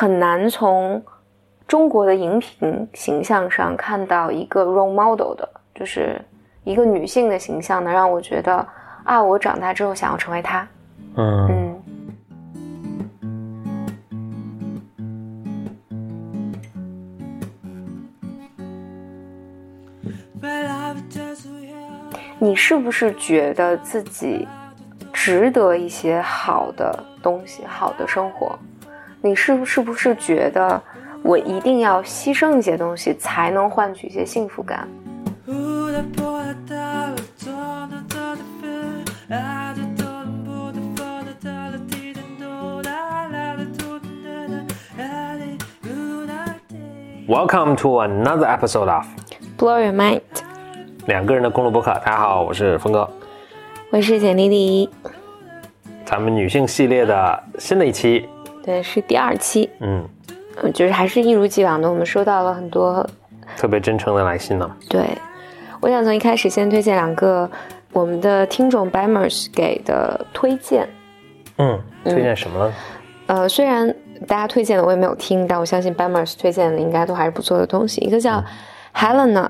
很难从中国的荧屏形象上看到一个 role model 的，就是一个女性的形象，能让我觉得啊，我长大之后想要成为她。嗯嗯。你是不是觉得自己值得一些好的东西、好的生活？你是不是不是觉得我一定要牺牲一些东西才能换取一些幸福感？Welcome to another episode of Blow Your Mind，两个人的公路博客。大家好，我是峰哥，我是简丽丽，咱们女性系列的新的一期，对，是第二期，嗯，嗯，就是还是一如既往的，我们收到了很多，特别真诚的来信呢。对，我想从一开始先推荐两个我们的听众 Bimers 给的推荐，嗯，推荐什么呢？呃，虽然大家推荐的我也没有听，但我相信 Bimers 推荐的应该都还是不错的东西。一个叫 Helena，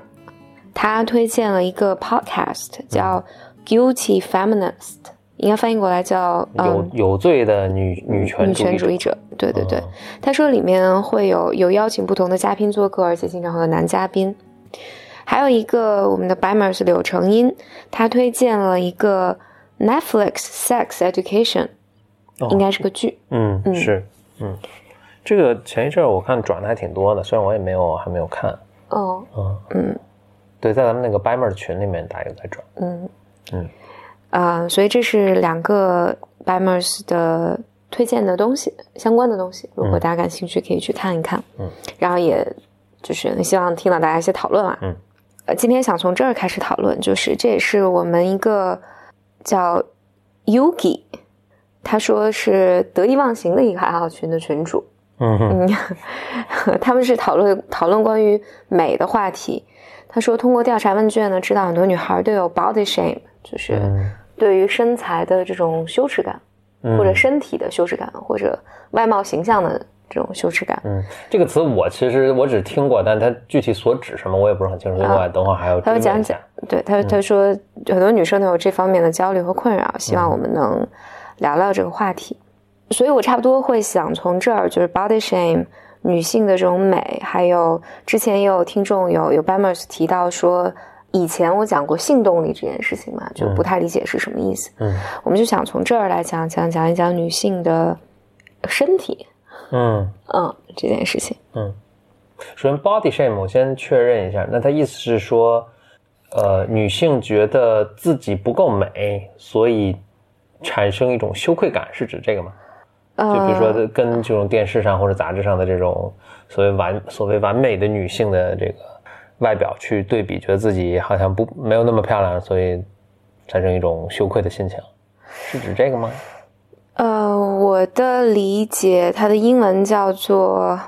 她推荐了一个 podcast 叫 Guilty Feminist，应该翻译过来叫有嗯有罪的女女权女权主义者，对对对。哦，他说里面会有有邀请不同的嘉宾做客，而且经常会有男嘉宾。还有一个我们的 Bimers 柳成荫，他推荐了一个 Netflix Sex Education，、哦。应该是个剧。嗯嗯。是，嗯，这个前一阵儿我看转的还挺多的，虽然我也没有还没有看，哦，嗯。嗯。对，在咱们那个 Bimer 群里面大家有在转，嗯。嗯啊、所以这是两个 Bimers 的推荐的东西，相关的东西。如果嗯大家感兴趣，可以去看一看。嗯，然后也就是希望听到大家一些讨论啦。嗯，呃，今天想从这儿开始讨论，就是这也是我们一个叫 Yugi，他说是得意忘形的一个爱好群的群主。嗯哼嗯，他们是讨论讨论关于美的话题。他说，通过调查问卷呢，知道很多女孩都有 body shame，就是嗯对于身材的这种羞耻感，嗯或者身体的羞耻感，或者外貌形象的这种羞耻感。嗯，这个词我其实我只听过，但它具体所指什么我也不是很清楚，所以我等会儿还要他会讲讲。，对他他说很多女生都有这方面的焦虑和困扰，希望我们能聊聊这个话题。所以我差不多会想从这儿，就是 body shame 女性的这种美，还有之前也有听众有有 Bamers 提到说，以前我讲过性动力这件事情嘛，就不太理解是什么意思。嗯。我们就想从这儿来讲讲讲一讲女性的身体，嗯。嗯，这件事情。嗯，首先 body shame 我先确认一下，那他意思是说，呃，女性觉得自己不够美，所以产生一种羞愧感，是指这个吗？就比如说呃跟这种电视上或者杂志上的这种所谓完所谓完美的女性的这个外表去对比，觉得自己好像不没有那么漂亮，所以产生一种羞愧的心情，是指这个吗？呃，我的理解，它的英文叫做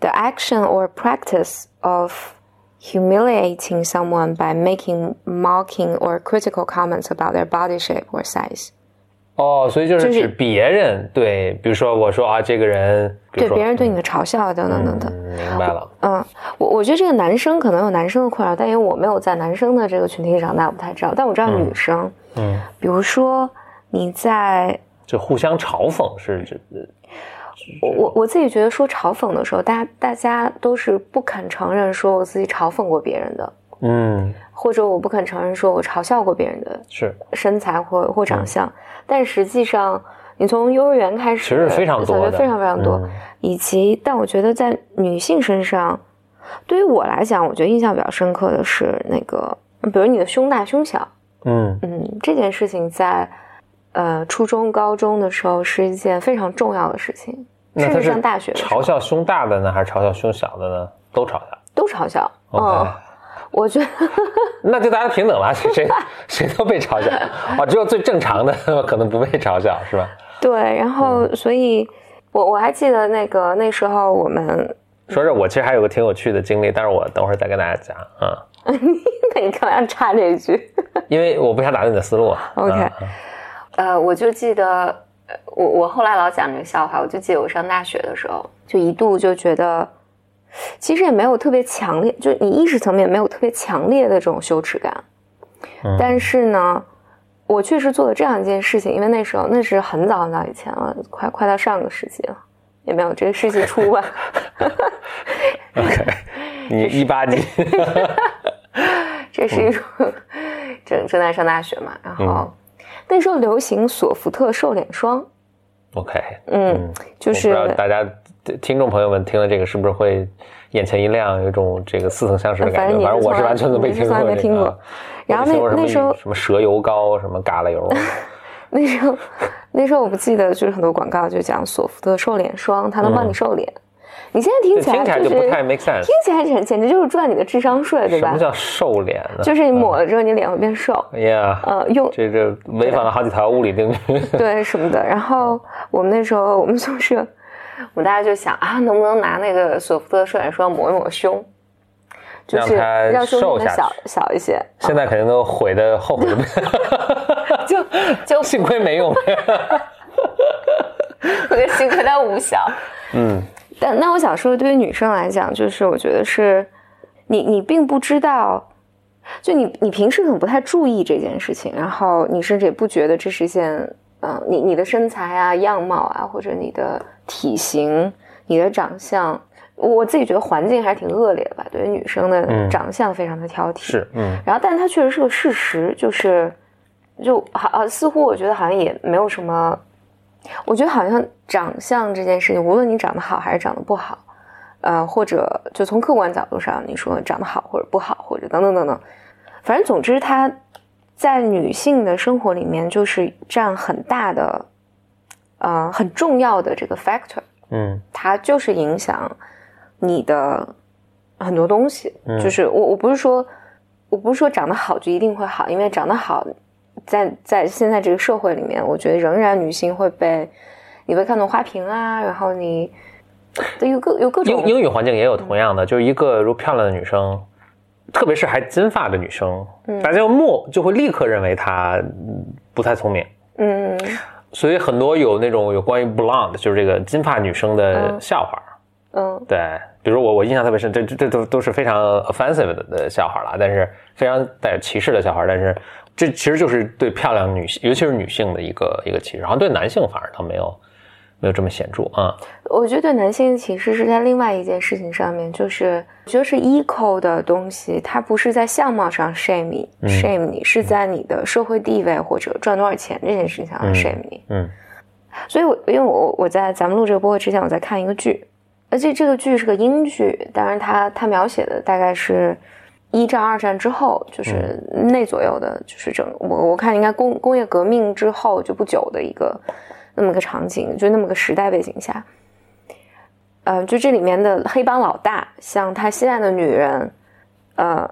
the action or practice of humiliating someone by making mocking or critical comments about their body shape or size。哦，所以就是是指别人对，比如说我说啊，这个人，对别人对你的嘲笑等等等等。嗯，明白了。嗯，我我觉得这个男生可能有男生的困扰，但因为我没有在男生的这个群体长大，我不太知道。但我知道女生，嗯，比如说你在就互相嘲讽是指我我我自己觉得说嘲讽的时候，大家大家都是不肯承认说我自己嘲讽过别人的，嗯或者我不肯承认说我嘲笑过别人的是身材或或嗯长相，但实际上你从幼儿园开始，其实非常多的我觉得非常非常多，嗯。以及但我觉得在女性身上，对于我来讲，我觉得印象比较深刻的是那个，比如你的胸大胸小，嗯。嗯，这件事情在呃初中高中的时候是一件非常重要的事情，甚至上大学嘲笑胸大的呢，还是嘲笑胸小的呢？都嘲笑。都嘲笑。嗯，我觉得。那就大家平等了，谁谁谁都被嘲笑哦，只有最正常的可能不被嘲笑，是吧？对，然后嗯所以，我我还记得那个那时候我们，说这我其实还有个挺有趣的经历，但是我等会儿再跟大家讲啊、那 你干嘛要插这一句因为我不想打断你的思路。？OK，啊呃，我就记得我我后来老讲这个笑话，我就记得我上大学的时候，就一度就觉得，其实也没有特别强烈，就你意识层面没有特别强烈的这种羞耻感，但是呢，我确实做了这样一件事情，因为那时候那是很早很早以前了，快快到上个世纪了，也没有这个世纪初吧。OK，你一八年，这是一种 正正在上大学嘛，然后那时候流行索福特瘦脸霜。OK，嗯，就是大家听众朋友们听了这个是不是会眼前一亮，有一种这个似曾相识的感觉？反正我是完全都没听过。没听过。然后那那时候什么蛇油膏，什么嘎啦油。那时候那时候我不记得，就是很多广告就讲索福特瘦脸霜，它能帮你瘦脸。你现在听起来就不太 make sense，听起来简简直就是赚你的智商税，对吧？什么叫瘦脸呢？就是你抹了之后，你脸会变瘦。哎呀，呃，用这这违反了好几条物理定律。对，什么的。然后我们那时候我们宿舍，我们大家就想啊，能不能拿那个索福特瘦脸霜抹一抹胸，就是让胸变小小一些。现在肯定都悔的后悔 就 就幸亏没用。我觉得幸亏它无效。嗯。但那我想说，对于女生来讲，就是我觉得是，你你并不知道，就你你平时可能不太注意这件事情，然后你甚至也不觉得这是一件，嗯，你你的身材啊、样貌啊，或者你的体型、你的长相，我自己觉得环境还是挺恶劣的吧。对于女生的长相非常的挑剔，是，嗯。然后，但它确实是个事实，就是，就好，似乎我觉得好像也没有什么。我觉得好像长相这件事情，无论你长得好还是长得不好，呃，或者就从客观角度上，你说长得好或者不好，或者等等等等，反正总之，它在女性的生活里面就是占很大的，呃，很重要的这个 factor。嗯，它就是影响你的很多东西。就是我我不是说我不是说长得好就一定会好，因为长得好。在在现在这个社会里面，我觉得仍然女性会被你被看作花瓶啊，然后你有各有各种英英语环境也有同样的，就是一个如漂亮的女生，特别是还金发的女生，大家默就会立刻认为她不太聪明，嗯，所以很多有那种有关于 blonde 就是这个金发女生的笑话，嗯，对，比如我我印象特别深，这这都都是非常 offensive 的笑话了，但是非常带有歧视的笑话，但是。这其实就是对漂亮女性，尤其是女性的一个一个歧视，好像对男性反而倒没有没有这么显著啊。我觉得对男性的歧视是在另外一件事情上面，就是我觉得是 equal 的东西，它不是在相貌上 shame 你，shame 你是在你的社会地位或者赚多少钱这件事情上 shame 你。嗯，所以，我因为我我在咱们录这个播客之前，我在看一个剧，而且这个剧是个英剧，当然它它描写的大概是。一战、二战之后，就是那左右的，就是整我我看应该工工业革命之后就不久的一个那么个场景，就那么个时代背景下，呃，就这里面的黑帮老大向他心爱的女人，呃，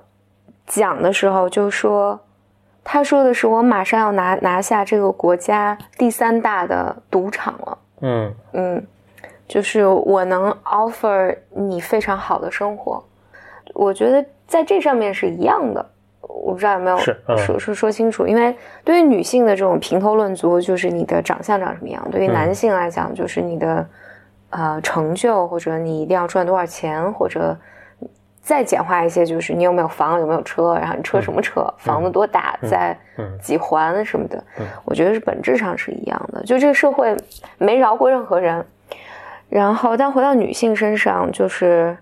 讲的时候就说，他说的是我马上要拿拿下这个国家第三大的赌场了，嗯。嗯，就是我能 offer 你非常好的生活，我觉得。在这上面是一样的，我不知道有没有说说说清楚。因为对于女性的这种评头论足，就是你的长相长什么样；对于男性来讲，就是你的呃成就，或者你一定要赚多少钱，或者再简化一些，就是你有没有房，有没有车，然后你车什么车，房子多大，在几环什么的。我觉得是本质上是一样的。就这个社会没饶过任何人。然后，但回到女性身上，就是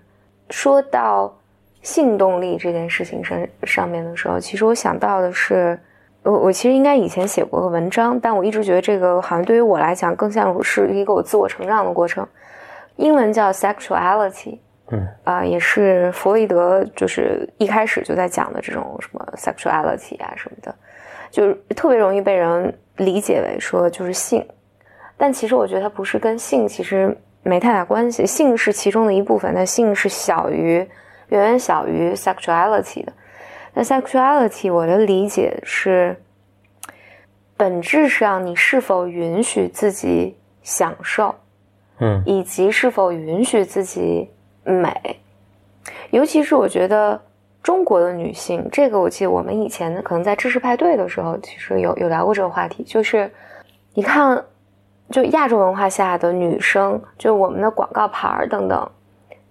说到。性动力这件事情上上面的时候，其实我想到的是，我我其实应该以前写过个文章，但我一直觉得这个好像对于我来讲更像是一个我自我成长的过程。英文叫 sexuality，嗯啊，也是弗洛伊德就是一开始就在讲的这种什么 sexuality 啊什么的，就特别容易被人理解为说就是性，但其实我觉得它不是跟性其实没太大关系，性是其中的一部分，但性是小于。远远小于 sexuality 的，那 sexuality 我的理解是，本质上你是否允许自己享受，嗯，以及是否允许自己美，尤其是我觉得中国的女性，这个我记得我们以前可能在知识派对的时候，其实有有聊过这个话题，就是你看就亚洲文化下的女生，就我们的广告牌儿等等，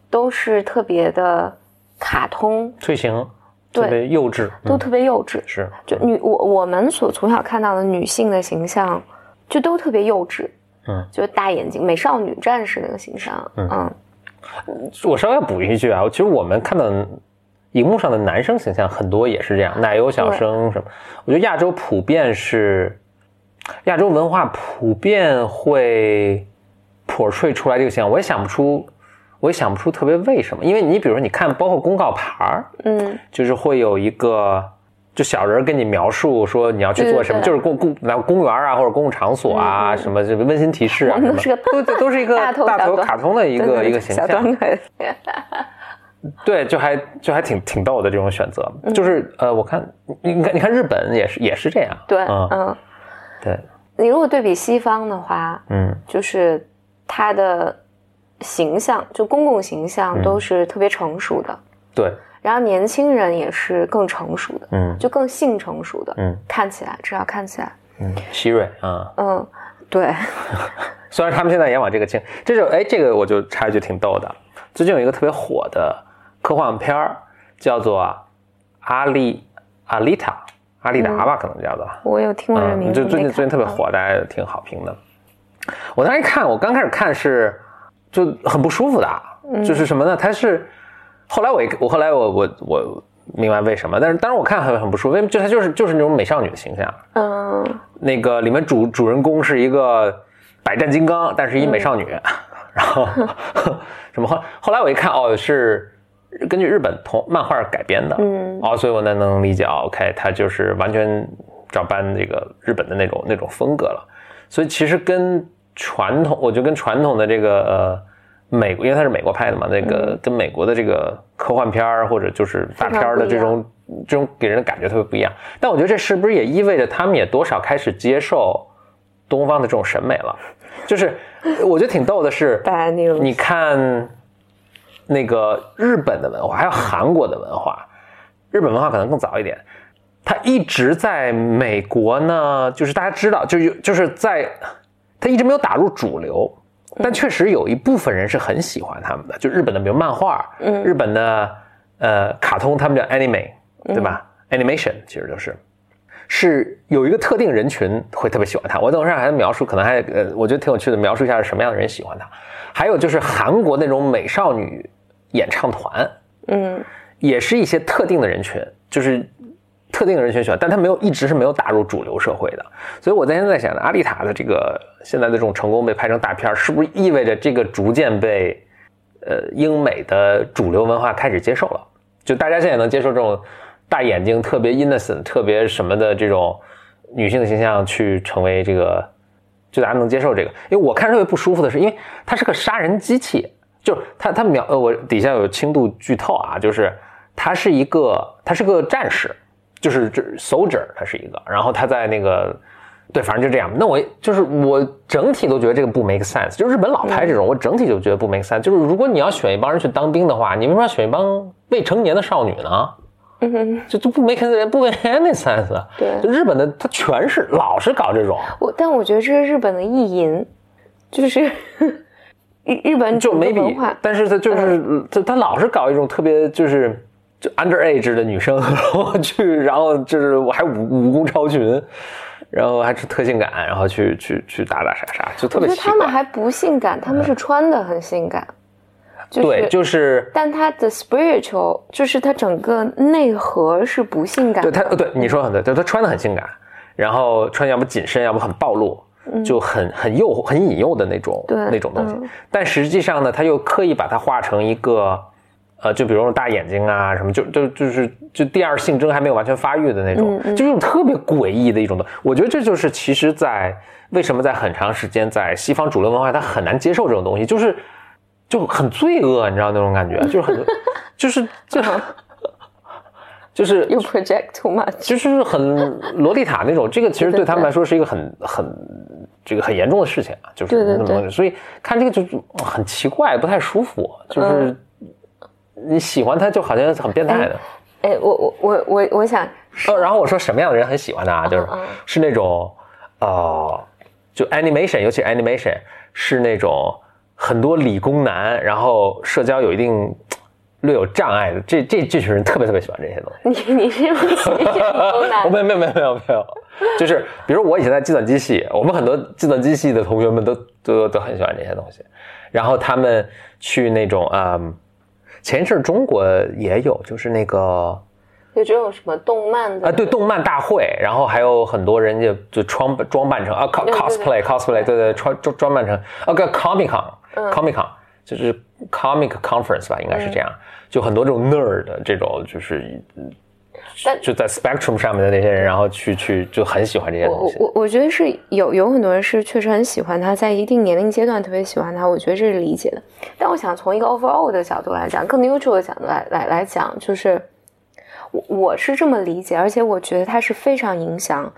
都是特别的卡通，腿型对。特别幼稚，嗯。都特别幼稚。是。就女我我们所从小看到的女性的形象，就都特别幼稚，嗯，就是大眼睛美少女战士那个形象，嗯。嗯。我稍微要补一句啊，其实我们看到荧幕上的男生形象很多也是这样，奶油小生什么。我觉得亚洲普遍是亚洲文化普遍会 portray 出来这个形象，我也想不出，我也想不出特别为什么。因为你比如说，你看包括公告牌儿，嗯。就是会有一个。就小人跟你描述说你要去做什么，就是公公然后公园啊或者公共场所啊，什么这个温馨提示啊都是都是一个大头卡通的一个一个形象。对，就还就还挺挺逗的这种选择，嗯。就是呃，我看你你看你看日本也是也是这样，对，嗯，嗯，对，你如果对比西方的话，嗯。就是他的形象，就公共形象嗯。都是特别成熟的，对，然后年轻人也是更成熟的，嗯。就更性成熟的，嗯。看起来至少看起来，嗯，希瑞啊，嗯，对，虽然他们现在也往这个倾，这就哎，这个我就插一句挺逗的，最近有一个特别火的科幻片儿，叫做阿丽阿丽塔阿丽达吧，可能叫做，我有听过这个名嗯，字，就最近最近特别火，大家也挺好评的。我当时一看，我刚开始看是就很不舒服的就是什么呢？它是后来我一我后来我我我明白为什么，但是当然我看很很不舒服，因为就它就是就是那种美少女的形象。嗯。那个里面主主人公是一个百战金刚，但是一美少女，然后 什么后后来我一看哦是根据日本同漫画改编的，嗯。哦，所以我能能理解哦，OK，它就是完全照搬这个日本的那种那种风格了，所以其实跟传统，我觉得跟传统的这个呃美国，因为它是美国拍的嘛，那个、跟美国的这个科幻片儿或者就是大片儿的这种这种给人的感觉特别不一样。但我觉得这是不是也意味着他们也多少开始接受东方的这种审美了？就是我觉得挺逗的是，你看那个日本的文化，还有韩国的文化，日本文化可能更早一点。它一直在美国呢，就是大家知道，就有就是在它一直没有打入主流，但确实有一部分人是很喜欢他们的。就日本的，比如漫画，嗯日本的呃卡通，他们叫 anime，对吧、a n i m a t i o n 其实就是是有一个特定人群会特别喜欢他。我等会儿还描述，可能还呃，我觉得挺有趣的，描述一下是什么样的人喜欢他。还有就是韩国那种美少女演唱团，嗯也是一些特定的人群，就是特定的人群喜欢，但他没有一直是没有打入主流社会的。所以我在现在想呢，阿丽塔的这个现在的这种成功被拍成大片，是不是意味着这个逐渐被呃英美的主流文化开始接受了？就大家现在能接受这种大眼睛、特别 innocent、特别什么的这种女性的形象，去成为这个，就大家能接受这个。因为我看特别不舒服的是，因为它是个杀人机器，就是它它描呃我底下有轻度剧透啊，就是他是一个他是个战士，就是这 soldier，他是一个，然后他在那个。对，反正就这样。那我就是我整体都觉得这个不 make sense。就日本老拍这种，我整体就觉得不 make sense。就是如果你要选一帮人去当兵的话，你为什么要选一帮未成年的少女呢？嗯哼，就就不 make 不 make any sense。对就日本的他全是老是搞这种，我但我觉得这是日本的意淫，就是 日日本就没比文化，，但是他就是他他老是搞一种特别就是就 underage 的女生，然后去，然后就是我还武武功超群，然后还是特性感，然后去去去打打杀杀，就特我觉得别奇怪。他们还不性感，他们是穿的很性感，就是对，就是但他的 spiritual 就是他整个内核是不性感的，对他，对你说得很对，对他穿的很性感，然后穿要么紧身，要么很暴露，就很很诱惑、很引诱的那种对那种东西。嗯但实际上呢，他又刻意把它画成一个，呃，就比如说大眼睛啊什么，就就就是就第二性征还没有完全发育的那种，嗯嗯。就这种特别诡异的一种的。我觉得这就是其实在为什么在很长时间在西方主流文化他很难接受这种东西，就是就很罪恶，你知道那种感觉，就是很 就是就 就是，you project too much，就是很洛丽塔那种，这个其实对他们来说是一个很很这个很严重的事情啊，就是对对那么对。所以看这个就就很奇怪，不太舒服，就是嗯你喜欢他就好像很变态的。哎，我我我我我想，呃，然后我说什么样的人很喜欢他啊，就是是那种呃，就 animation，尤其 animation 是那种很多理工男，然后社交有一定略有障碍的，这这这群人特别特别喜欢这些东西。你你是不是理工男？没有没有没有没有没有，就是比如我以前在计算机系，我们很多计算机系的同学们都都都很喜欢这些东西，然后他们去那种啊。前一阵中国也有，就是那个，就这种什么动漫的啊，对，动漫大会，然后还有很多人就就装装扮成啊，cosplay cosplay，对对，穿装装扮成啊个 comic con，comic con 就是 comic conference 吧，应该是这样，就很多这种 nerd 的这种就是。就在 Spectrum 上面的那些人，然后去去就很喜欢这些东西。我我觉得是有有很多人是确实很喜欢他，在一定年龄阶段特别喜欢他，我觉得这是理解的。但我想从一个 overall 的角度来讲，更 neutral 的角度来来来讲，就是我我是这么理解，而且我觉得它是非常影响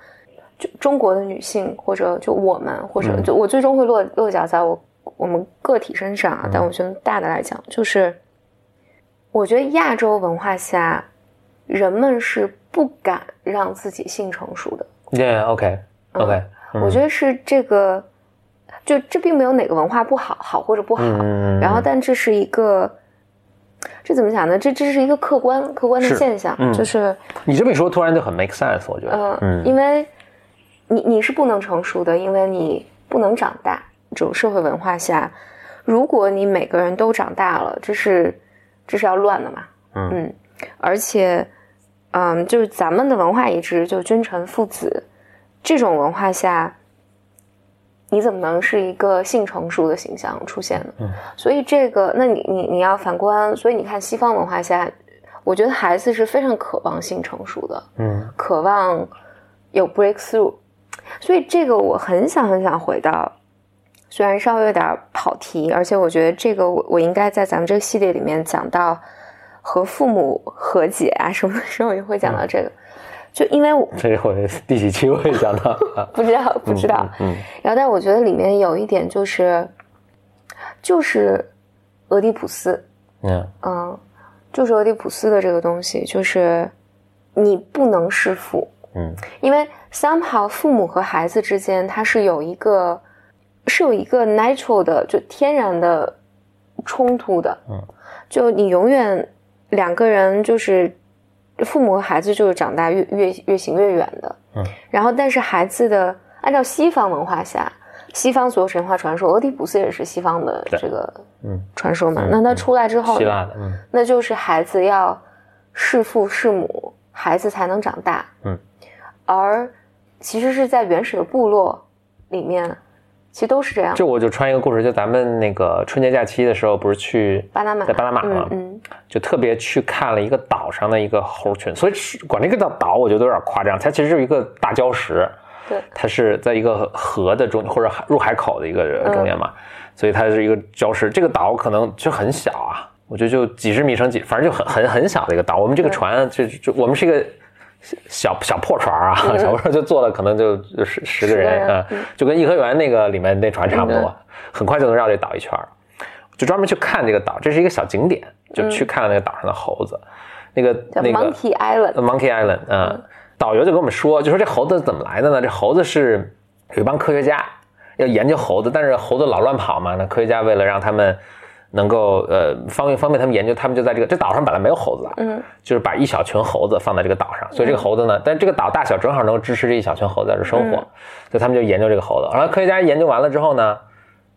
就中国的女性，或者就我们，或者就我最终会落落脚在我我们个体身上啊。但我觉得大的来讲，就是我觉得亚洲文化下。人们是不敢让自己性成熟的。对，OK，OK，我觉得是这个，就这并没有哪个文化不好，好或者不好。然后，但这是一个，这怎么讲呢？这这是一个客观客观的现象，就是你这么一说，突然就很 make sense。我觉得，嗯，因为你你是不能成熟的，因为你不能长大。这种社会文化下，如果你每个人都长大了，这是这是要乱的嘛？嗯，而且。嗯，就是咱们的文化一直就君臣父子这种文化下，你怎么能是一个性成熟的形象出现呢？嗯，所以这个，那你你你要反观，所以你看西方文化下，我觉得孩子是非常渴望性成熟的，嗯，渴望有 breakthrough，所以这个我很想很想回到，虽然稍微有点跑题，而且我觉得这个我我应该在咱们这个系列里面讲到。和父母和解啊，什么的时候也会讲到这个，就因为我这回第几期会讲到？不知道，不知道。嗯，然后，但我觉得里面有一点就是，就是俄狄浦斯，嗯嗯，就是俄狄浦斯的这个东西，就是你不能弑父，嗯，因为 somehow 父母和孩子之间，它是有一个是有一个 natural 的，就天然的冲突的，嗯，就你永远。两个人就是父母和孩子，就是长大越越越行越远的。嗯，然后但是孩子的按照西方文化下，西方所有神话传说，俄狄浦斯也是西方的这个嗯传说嘛。那他出来之后，希腊的，嗯，那就是孩子要弑父弑母，孩子才能长大。嗯，而其实是在原始的部落里面。其实都是这样。就我就穿一个故事，就咱们那个春节假期的时候，不是去巴拿马，在巴拿马嘛？嗯，就特别去看了一个岛上的一个猴群，所以管这个叫岛，我觉得有点夸张。它其实是一个大礁石，对，它是在一个河的中或者入海口的一个中间嘛，所以它是一个礁石。这个岛可能就很小啊，我觉得就几十米乘几，反正就很很很小的一个岛。我们这个船就就我们是一个。小小破船啊，小破船就坐了，可能就十十个人啊，就跟颐和园那个里面那船差不多，很快就能绕这岛一圈就专门去看这个岛，这是一个小景点，就去看了那个岛上的猴子，那个那个 Monkey Island，Monkey Island 嗯，导游就跟我们说，就说这猴子怎么来的呢？这猴子是有一帮科学家要研究猴子，但是猴子老乱跑嘛，那科学家为了让他们。能够呃方便方便他们研究，他们就在这个这岛上本来没有猴子的，嗯，就是把一小群猴子放在这个岛上，所以这个猴子呢，但这个岛大小正好能够支持这一小群猴子在这生活，所以他们就研究这个猴子。然后科学家研究完了之后呢，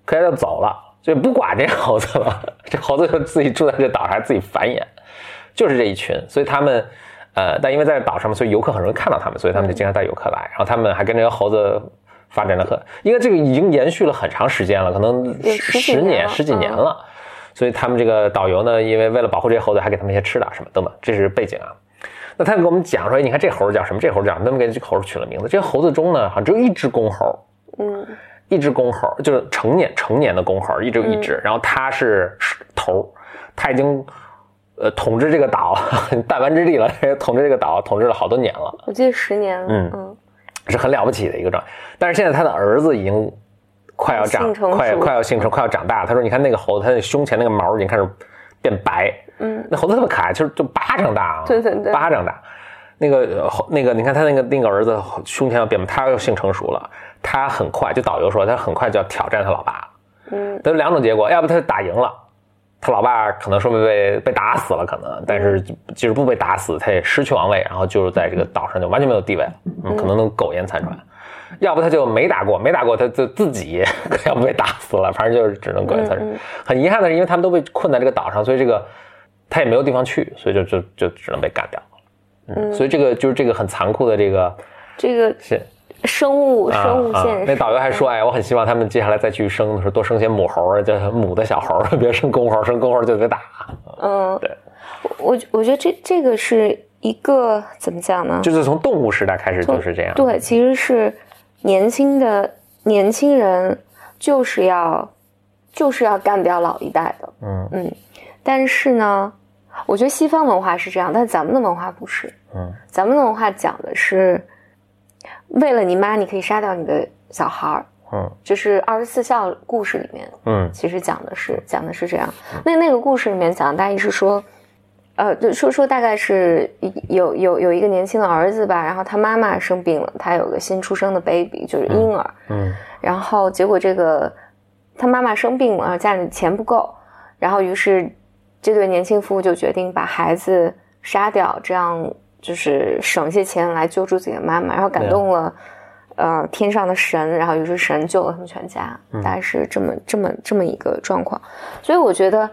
科学家就走了，就不管这猴子了，这猴子就自己住在这岛上自己繁衍，就是这一群。所以他们呃，但因为在这岛上嘛，所以游客很容易看到他们，所以他们就经常带游客来，然后他们还跟这个猴子发展的很，因为这个已经延续了很长时间了，可能十年十几年了。所以他们这个导游呢，因为为了保护这些猴子，还给他们一些吃的什么等等，这是背景啊。那他给我们讲说，你看这猴叫什么？这猴叫什么？他们给这个猴取了名字。这些猴子中呢，好像只有一只公猴，嗯，一只公猴就是成年成年的公猴，一只有一只。然后他是头，他已经呃统治这个岛弹丸之地了，统治这个岛统治了好多年了。我记得十年了，嗯嗯，是很了不起的一个状态。但是现在他的儿子已经。快要长，快快要性成，快要长大。他说：“你看那个猴子，它那胸前那个毛已经开始变白。嗯，那猴子特别可爱，就是就巴掌大啊，对对对，巴掌大。那个猴，那个你看他那个那个儿子胸前要变，他要性成熟了，他很快就导游说他很快就要挑战他老爸，嗯都有两种结果，要不他打赢了，他老爸可能说不定被被打死了，可能，但是即使不被打死，他也失去王位，然后就是在这个岛上就完全没有地位了，嗯，可能能苟延残喘。要不他就没打过，没打过他就自己 要不被打死了，反正就是只能苟延残喘。很遗憾的是，因为他们都被困在这个岛上，所以这个他也没有地方去，所以就就就只能被干掉。嗯，所以这个就是这个很残酷的这个这个是生物啊生物啊现实。那导游还说，哎，我很希望他们接下来再去生的时候多生些母猴儿，叫母的小猴，别生公猴，生公猴就得打。嗯，对，我我觉得这这个是一个怎么讲呢？就是从动物时代开始就是这样。对，其实是年轻的年轻人就是要就是要干掉老一代的，嗯嗯。但是呢，我觉得西方文化是这样，但咱们的文化不是。嗯咱们的文化讲的是，为了你妈，你可以杀掉你的小孩儿。嗯就是二十四孝故事里面，嗯其实讲的是讲的是这样。那那个故事里面讲的大意是说，呃，就说说大概是有有有一个年轻的儿子吧，然后他妈妈生病了，他有个新出生的 baby，就是婴儿，嗯然后结果这个他妈妈生病了，然后家里钱不够，然后于是这对年轻夫妇就决定把孩子杀掉，这样就是省些钱来救助自己的妈妈，然后感动了。呃，天上的神，然后于是神救了他们全家，大概是这么这么这么一个状况。所以我觉得，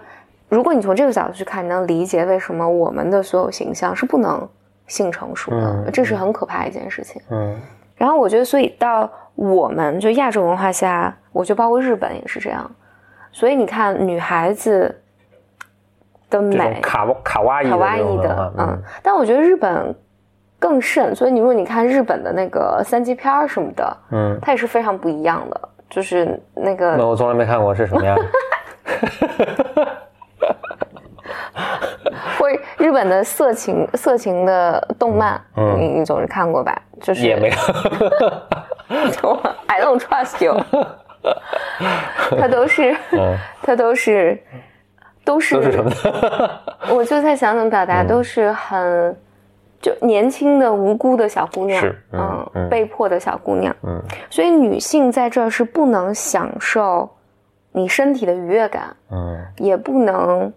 如果你从这个角度去看，你能理解为什么我们的所有形象是不能性成熟的，嗯这是很可怕的一件事情。嗯然后我觉得，所以到我们就亚洲文化下，我觉得包括日本也是这样。所以你看，女孩子的美，卡哇卡哇伊的卡哇伊的嗯，但我觉得日本更甚。所以你如果你看日本的那个三级片儿什么的，嗯，它也是非常不一样的，就是那个那我从来没看过是什么样。日本的色情色情的动漫，嗯你你总是看过吧？就是也没有，I don't trust you，它都是嗯，它都是都是都是什么？我就在想怎么表达，都是很就年轻的无辜的小姑娘，是嗯嗯。被迫的小姑娘，嗯。所以女性在这儿是不能享受你身体的愉悦感，嗯。也不能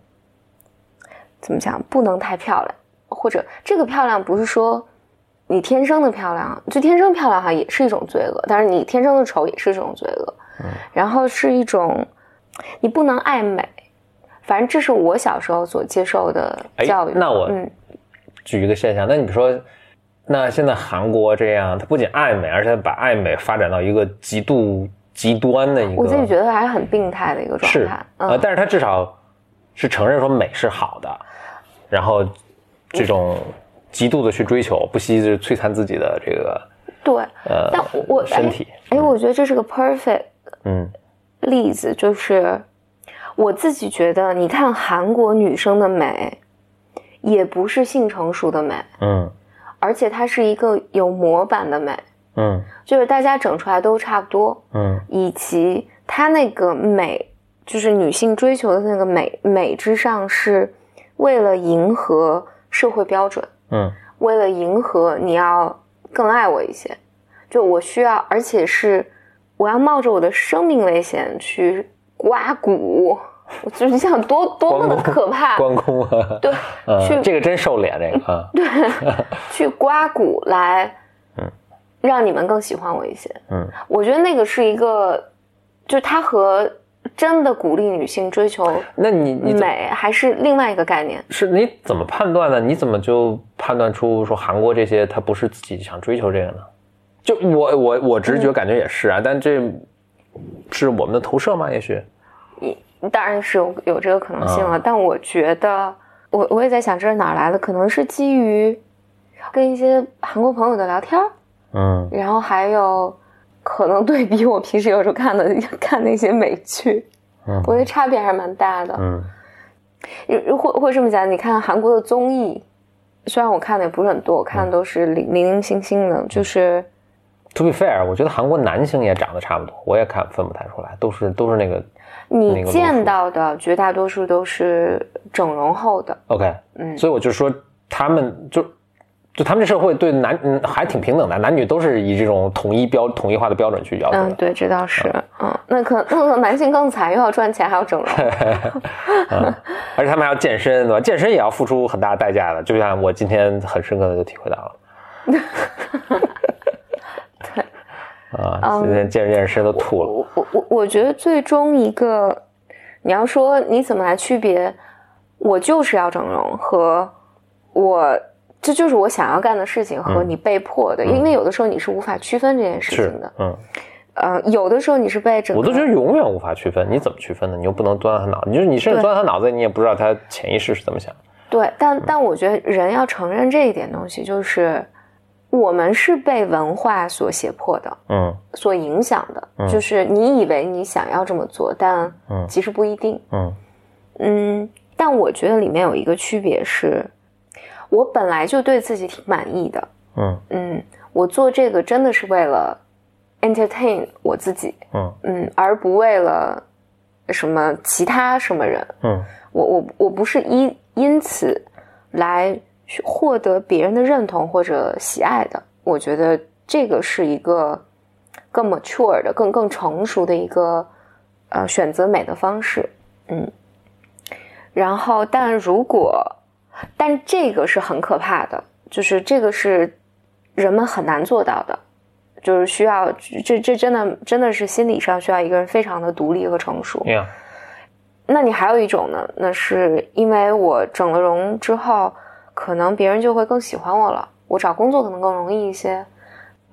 怎么讲，不能太漂亮，或者这个漂亮不是说你天生的漂亮，就天生漂亮哈也是一种罪恶，但是你天生的丑也是一种罪恶，嗯然后是一种你不能爱美，反正这是我小时候所接受的哎教育。那我嗯举一个现象，那你说，那现在韩国这样，它不仅爱美，而且把爱美发展到一个极度极端的一个，我自己觉得还是很病态的一个状是态。呃，但是他至少是承认说美是好的，然后这种极度的去追求，不惜就是摧残自己的这个对，呃但我身体，哎，我觉得这是个 perfect 嗯。例子，就是我自己觉得，你看韩国女生的美，也不是性成熟的美，嗯。而且它是一个有模板的美，嗯。就是大家整出来都差不多，嗯。以及它那个美，就是女性追求的那个美，美之上是为了迎合社会标准，嗯。为了迎合你要更爱我一些，就我需要，而且是我要冒着我的生命危险去刮骨，我就是你想多 多么的可怕，关公 啊，对，去呃，这个真瘦脸，这个啊，对，去刮骨来，嗯。让你们更喜欢我一些。嗯。我觉得那个是一个，就是它和真的鼓励女性追求那你你美还是另外一个概念。是你怎么判断呢？你怎么就判断出说韩国这些他不是自己想追求这个呢？就我我我直觉感觉也是啊，但这是我们的投射吗？也许，当然是有有这个可能性啊了，但我觉得，我我也在想这是哪儿来的，可能是基于跟一些韩国朋友的聊天儿，嗯然后还有可能对比我平时有时候看的看那些美剧，嗯我觉得差别还是蛮大的。嗯如或或者这么讲，你看韩国的综艺，虽然我看的也不是很多，我看的都是零零零星星的，就是，To be fair，我觉得韩国男星也长得差不多，我也看分不太出来，都是都是那个你见到的绝大多数都是整容后的。OK，嗯所以我就说他们就就他们这社会对男嗯还挺平等的，男女都是以这种统一标统一化的标准去要求的。嗯，对，这倒是。嗯，那可那可男性更惨，又要赚钱，还要整容。嗯，而且他们还要健身，对吧？健身也要付出很大的代价的，就像我今天很深刻的就体会到了。对，啊，今天健着健身都吐了。我我我我觉得最终一个，你要说你怎么来区别，我就是要整容和我。这就是我想要干的事情和你被迫的，因为有的时候你是无法区分这件事情的。嗯，呃，有的时候你是被整个，我都觉得永远无法区分。你怎么区分呢？你又不能钻他脑子，就是你甚至钻他脑子，你也不知道他潜意识是怎么想。对，但但我觉得人要承认这一点东西，就是我们是被文化所胁迫的，嗯，所影响的。就是你以为你想要这么做，但其实不一定。嗯嗯，但我觉得里面有一个区别是。我本来就对自己挺满意的，嗯。嗯，我做这个真的是为了 entertain 我自己，嗯。嗯，而不为了什么其他什么人，嗯，我我我不是因因此来获得别人的认同或者喜爱的，我觉得这个是一个更 mature 的、更更成熟的一个呃选择美的方式，嗯，然后但如果。但这个是很可怕的，就是这个是人们很难做到的，就是需要这这真的真的是心理上需要一个人非常的独立和成熟。那你还有一种呢？那是因为我整了容之后，可能别人就会更喜欢我了，我找工作可能更容易一些，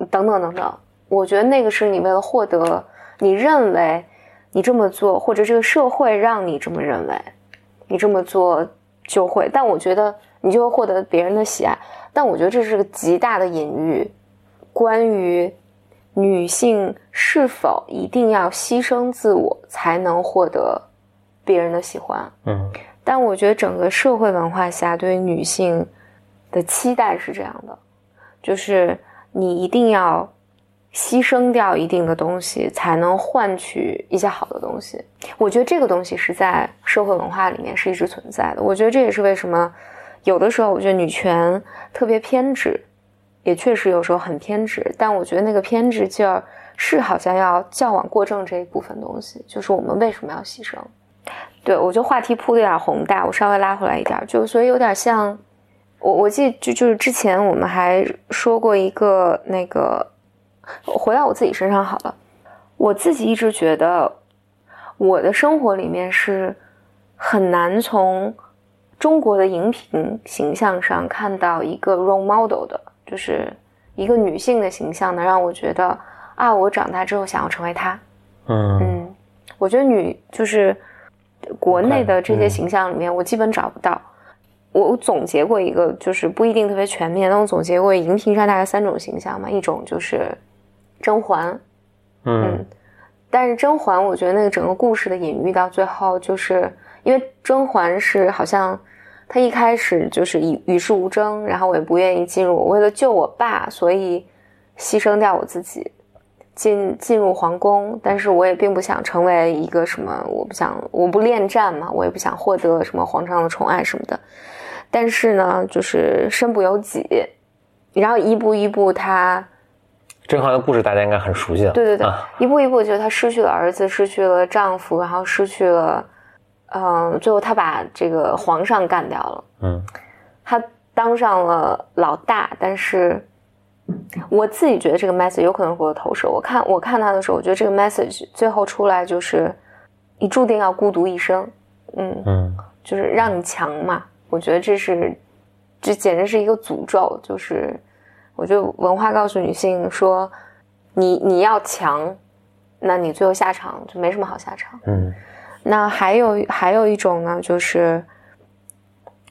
等等等等。我觉得那个是你为了获得你认为你这么做，或者这个社会让你这么认为，你这么做。就会，但我觉得你就会获得别人的喜爱，但我觉得这是个极大的隐喻，关于女性是否一定要牺牲自我才能获得别人的喜欢。嗯，但我觉得整个社会文化下对女性的期待是这样的，就是你一定要。牺牲掉一定的东西，才能换取一些好的东西。我觉得这个东西是在社会文化里面是一直存在的。我觉得这也是为什么有的时候我觉得女权特别偏执，也确实有时候很偏执。但我觉得那个偏执劲儿是好像要较往过正这一部分东西，就是我们为什么要牺牲？对我觉得话题铺的有点宏大，我稍微拉回来一点，就所以有点像我我记得就就是之前我们还说过一个那个。回到我自己身上好了，我自己一直觉得，我的生活里面是很难从中国的荧屏形象上看到一个 role model 的，就是一个女性的形象，能让我觉得啊，我长大之后想要成为她。嗯嗯，我觉得女就是国内的这些形象里面，我基本找不到。我我总结过一个，就是不一定特别全面，但我总结过荧屏上大概三种形象嘛，一种就是。甄嬛，嗯，但是甄嬛，我觉得那个整个故事的隐喻到最后，就是因为甄嬛是好像她一开始就是与与世无争，然后我也不愿意进入，我为了救我爸，所以牺牲掉我自己，进进入皇宫，但是我也并不想成为一个什么，我不想我不恋战嘛，我也不想获得什么皇上的宠爱什么的，但是呢，就是身不由己，然后一步一步他。甄嬛的故事大家应该很熟悉了。对对对，一步一步，就是她失去了儿子，失去了丈夫，然后失去了，嗯，最后她把这个皇上干掉了。嗯，她当上了老大，但是我自己觉得这个 message 有可能是我的投射。我看我看他的时候，我觉得这个 message 最后出来就是你注定要孤独一生。嗯嗯，就是让你强嘛。我觉得这是这简直是一个诅咒，就是。我觉得文化告诉女性说，你你要强，那你最后下场就没什么好下场。嗯，那还有还有一种呢，就是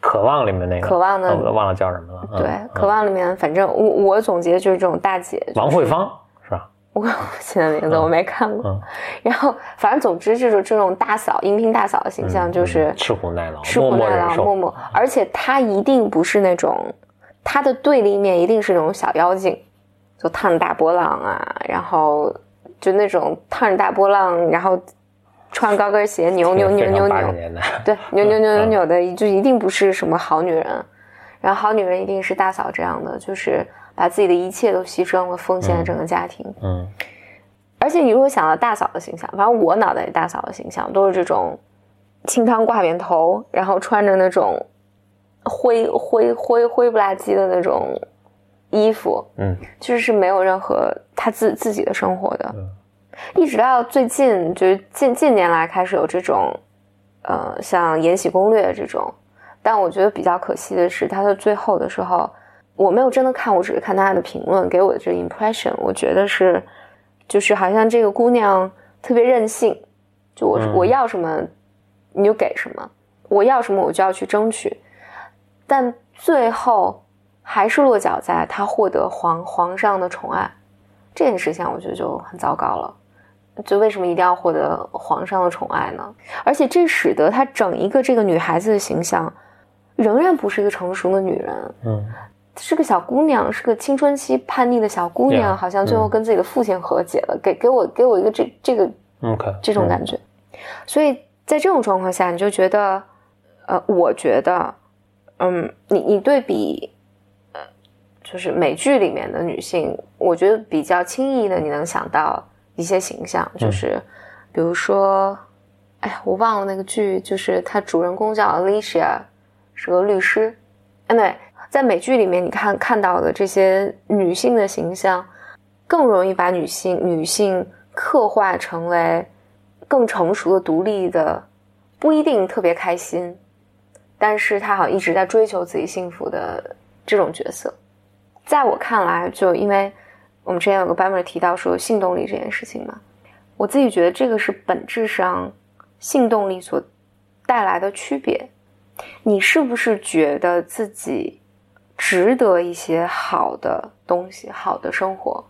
渴望里面那个渴望的，我都忘了叫什么了。对，渴望里面，反正我我总结就是这种大姐，王慧芳是吧？我记得名字我没看过。然后反正总之这种这种大嫂，荧屏大嫂的形象就是吃苦耐劳，吃苦耐劳，默默，而且她一定不是那种。他的对立面一定是那种小妖精，就烫着大波浪啊，然后就那种烫着大波浪，然后穿高跟鞋扭扭扭扭扭，对，扭扭扭扭扭的，就一定不是什么好女人。然后好女人一定是大嫂这样的，就是把自己的一切都牺牲了，奉献了整个家庭。嗯，而且你如果想到大嫂的形象，反正我脑袋里大嫂的形象都是这种清汤挂扁头，然后穿着那种灰灰灰灰不拉几的那种衣服，嗯，就是是没有任何他自自己的生活的。一直到最近，就是近近年来开始有这种，呃，像《延禧攻略》这种。但我觉得比较可惜的是，它的最后的时候，我没有真的看，我只是看大家的评论给我的这个 impression。我觉得是，就是好像这个姑娘特别任性，就我我要什么你就给什么，我要什么我就要去争取。但最后还是落脚在她获得皇皇上的宠爱这件事情，我觉得就很糟糕了。就为什么一定要获得皇上的宠爱呢？而且这使得她整一个这个女孩子的形象。仍然不是一个成熟的女人，嗯，是个小姑娘，是个青春期叛逆的小姑娘，好像最后跟自己的父亲和解了，给给我给我一个这这个，OK，这种感觉。所以在这种状况下，你就觉得，呃，我觉得，嗯，你你对比，呃，就是美剧里面的女性，我觉得比较轻易的你能想到一些形象，就是比如说，哎呀，我忘了那个剧，就是它主人公叫 Alicia。是个律师，哎，对，在美剧里面，你看看到的这些女性的形象，更容易把女性女性刻画成为更成熟的、独立的，不一定特别开心，但是他好像一直在追求自己幸福的这种角色。在我看来，就因为我们之前有个班妹提到说性动力这件事情嘛，我自己觉得这个是本质上性动力所带来的区别。你是不是觉得自己值得一些好的东西、好的生活？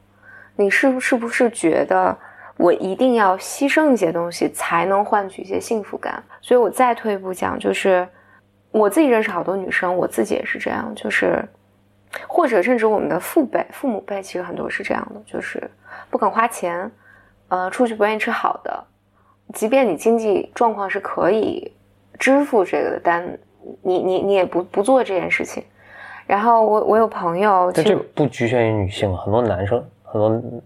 你是不是不是觉得我一定要牺牲一些东西才能换取一些幸福感？所以我再退一步讲，就是我自己认识好多女生，我自己也是这样，就是或者甚至我们的父辈、父母辈，其实很多是这样的，就是不肯花钱，呃，出去不愿意吃好的，即便你经济状况是可以。支付这个的但，你你你也不不做这件事情。然后我我有朋友，这不局限于女性，很多男生，很多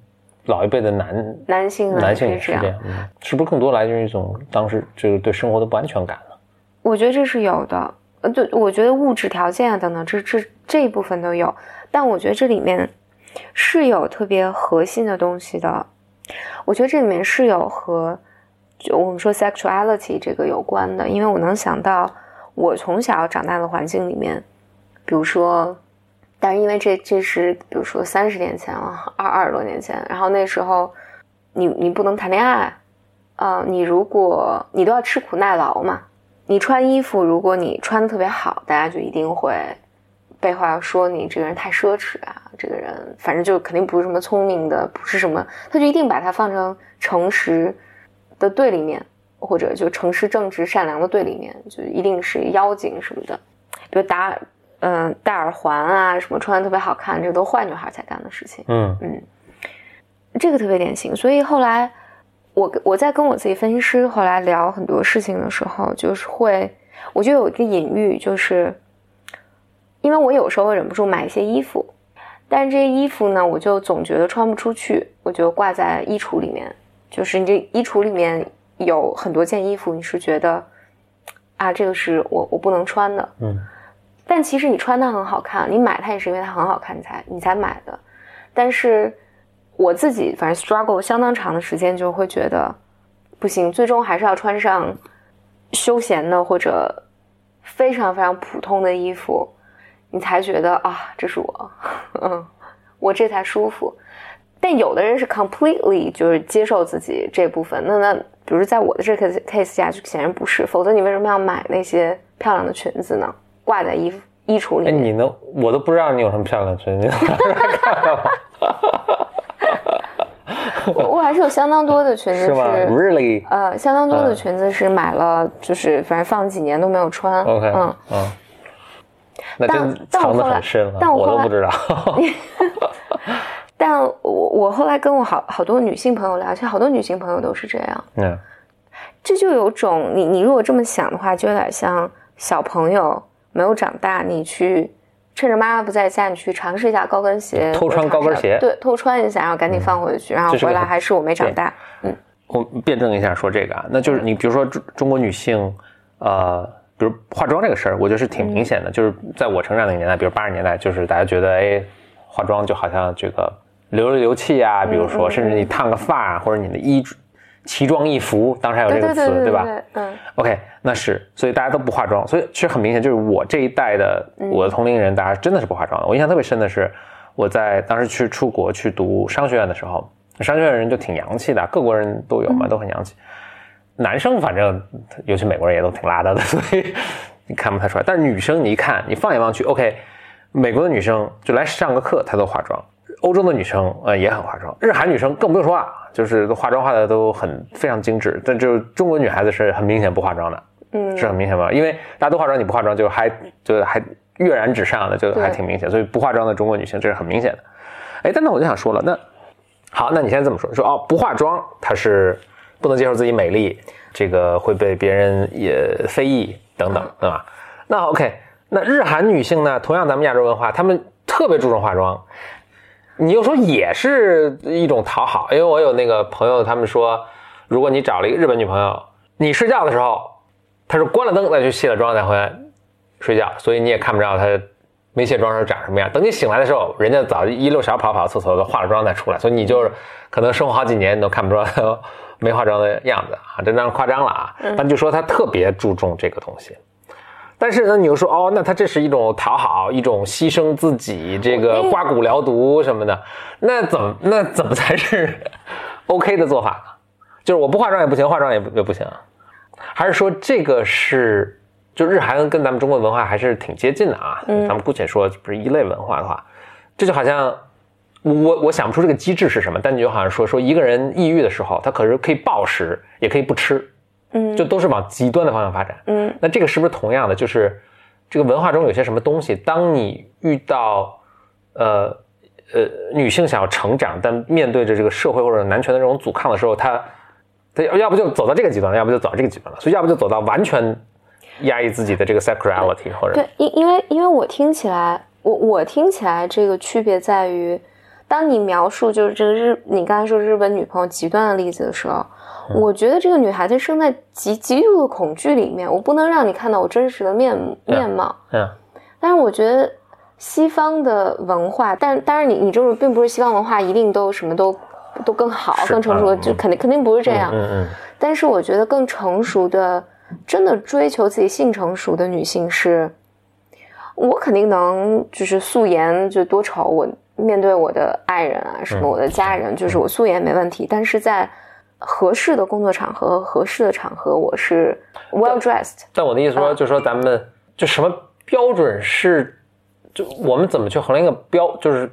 老一辈的男男性男性也是这样，是不是更多来源于一种当时就是对生活的不安全感呢？我觉得这是有的，呃，对，我觉得物质条件啊等等，这这这一部分都有，但我觉得这里面是有特别核心的东西的。我觉得这里面是有和。就我们说 sexuality 这个有关的，因为我能想到我从小长大的环境里面，比如说，但是因为这这是比如说三十年前了，二二十多年前，然后那时候你你不能谈恋爱，啊，你如果你都要吃苦耐劳嘛，你穿衣服如果你穿的特别好，大家就一定会背后要说你这个人太奢侈啊，这个人反正就肯定不是什么聪明的，不是什么，他就一定把它放成诚实。的对立面，或者就诚实、正直、善良的对立面，就一定是妖精什么的，比如打，嗯，戴耳环啊，什么穿的特别好看，这都坏女孩才干的事情。嗯嗯，这个特别典型。所以后来，我我在跟我自己分析师后来聊很多事情的时候，就是会，我就有一个隐喻，就是因为我有时候忍不住买一些衣服，但是这些衣服呢，我就总觉得穿不出去，我就挂在衣橱里面。就是你这衣橱里面有很多件衣服，你是觉得啊，这个是我我不能穿的，嗯，但其实你穿它很好看，你买它也是因为它很好看，你才你才买的。但是我自己反正 struggle 相当长的时间，就会觉得不行，最终还是要穿上休闲的或者非常非常普通的衣服，你才觉得啊，这是我，嗯，我这才舒服。但有的人是 completely 就是接受自己这部分，那那比如在我的这个 case 下就显然不是，否则你为什么要买那些漂亮的裙子呢？挂在衣服衣橱里？哎，你能我都不知道你有什么漂亮的裙子，我我还是有相当多的裙子是，really？呃，相当多的裙子是买了，就是反正放几年都没有穿。OK，嗯嗯，那真藏得很深了，我都不知道。但我我后来跟我好好多女性朋友聊，其实好多女性朋友都是这样。嗯，这就有种你你如果这么想的话，就有点像小朋友没有长大，你去趁着妈妈不在家，你去尝试一下高跟鞋，偷穿高跟鞋，对，偷穿一下，然后赶紧放回去，然后回来还是我没长大。嗯，我辩证一下说这个啊，那就是你比如说中中国女性，呃，比如化妆这个事儿，我觉得是挺明显的，就是在我成长那个年代，比如八十年代，就是大家觉得哎，化妆就好像这个流里流气啊，比如说甚至你烫个发或者你的衣。奇装异服，当时还有这个词，对吧？嗯，OK，那是，所以大家都不化妆，所以其实很明显，就是我这一代的我的同龄人，大家真的是不化妆的。我印象特别深的是，我在当时去出国去读商学院的时候，商学院人就挺洋气的，各国人都有嘛，都很洋气。男生反正，尤其美国人也都挺邋遢的，所以你看不太出来。但是女生，你一看，你放眼望去，OK，美国的女生就来上个课，她都化妆。欧洲的女生呃也很化妆，日韩女生更不用说啊，就是化妆化的都很非常精致。但就中国女孩子是很明显不化妆的，嗯，是很明显吧？因为大家都化妆，你不化妆就还就还跃然纸上的，就还挺明显。所以不化妆的中国女性这是很明显的。哎，但那我就想说了，那好，那你现在这么说，说哦不化妆她是不能接受自己美丽，这个会被别人也非议等等，对吧？那 OK，那日韩女性呢？同样咱们亚洲文化，她们特别注重化妆。你又说也是一种讨好，因为我有那个朋友，他们说，如果你找了一个日本女朋友，你睡觉的时候，她是关了灯再去卸了妆再回来睡觉，所以你也看不着她没卸妆时候长什么样。等你醒来的时候，人家早一溜小跑跑厕所都化了妆再出来，所以你就是可能生活好几年你都看不出来没化妆的样子啊，这当然夸张了啊。但就说他特别注重这个东西。但是呢，你又说哦，那他这是一种讨好，一种牺牲自己，这个刮骨疗毒什么的，那怎么那怎么才是 OK 的做法呢？就是我不化妆也不行，化妆也不也不行，还是说这个是就日韩跟咱们中国文化还是挺接近的啊？咱们姑且说不是一类文化的话，这就好像我我想不出这个机制是什么，但你就好像说说一个人抑郁的时候，他可是可以暴食，也可以不吃。嗯，就都是往极端的方向发展。嗯，那这个是不是同样的？就是这个文化中有些什么东西，当你遇到呃呃女性想要成长，但面对着这个社会或者男权的这种阻抗的时候，她她要不就走到这个极端，要不就走到这个极端了。所以要不就走到完全压抑自己的这个 sexuality，或者对，因因为因为我听起来，我我听起来这个区别在于，当你描述就是这个日，你刚才说日本女朋友极端的例子的时候。我觉得这个女孩子生在极极度的恐惧里面，我不能让你看到我真实的面面貌。嗯，但是我觉得西方的文化，但当然你你这种并不是西方文化一定都什么都都更好、更成熟，就肯定肯定不是这样。嗯嗯。但是我觉得更成熟的，真的追求自己性成熟的女性是，我肯定能就是素颜就多丑，我面对我的爱人啊什么我的家人，就是我素颜没问题，但是在。合适的工作场合，合适的场合，我是 well dressed。但我的意思说，就说咱们就什么标准是，就我们怎么去衡量一个标，就是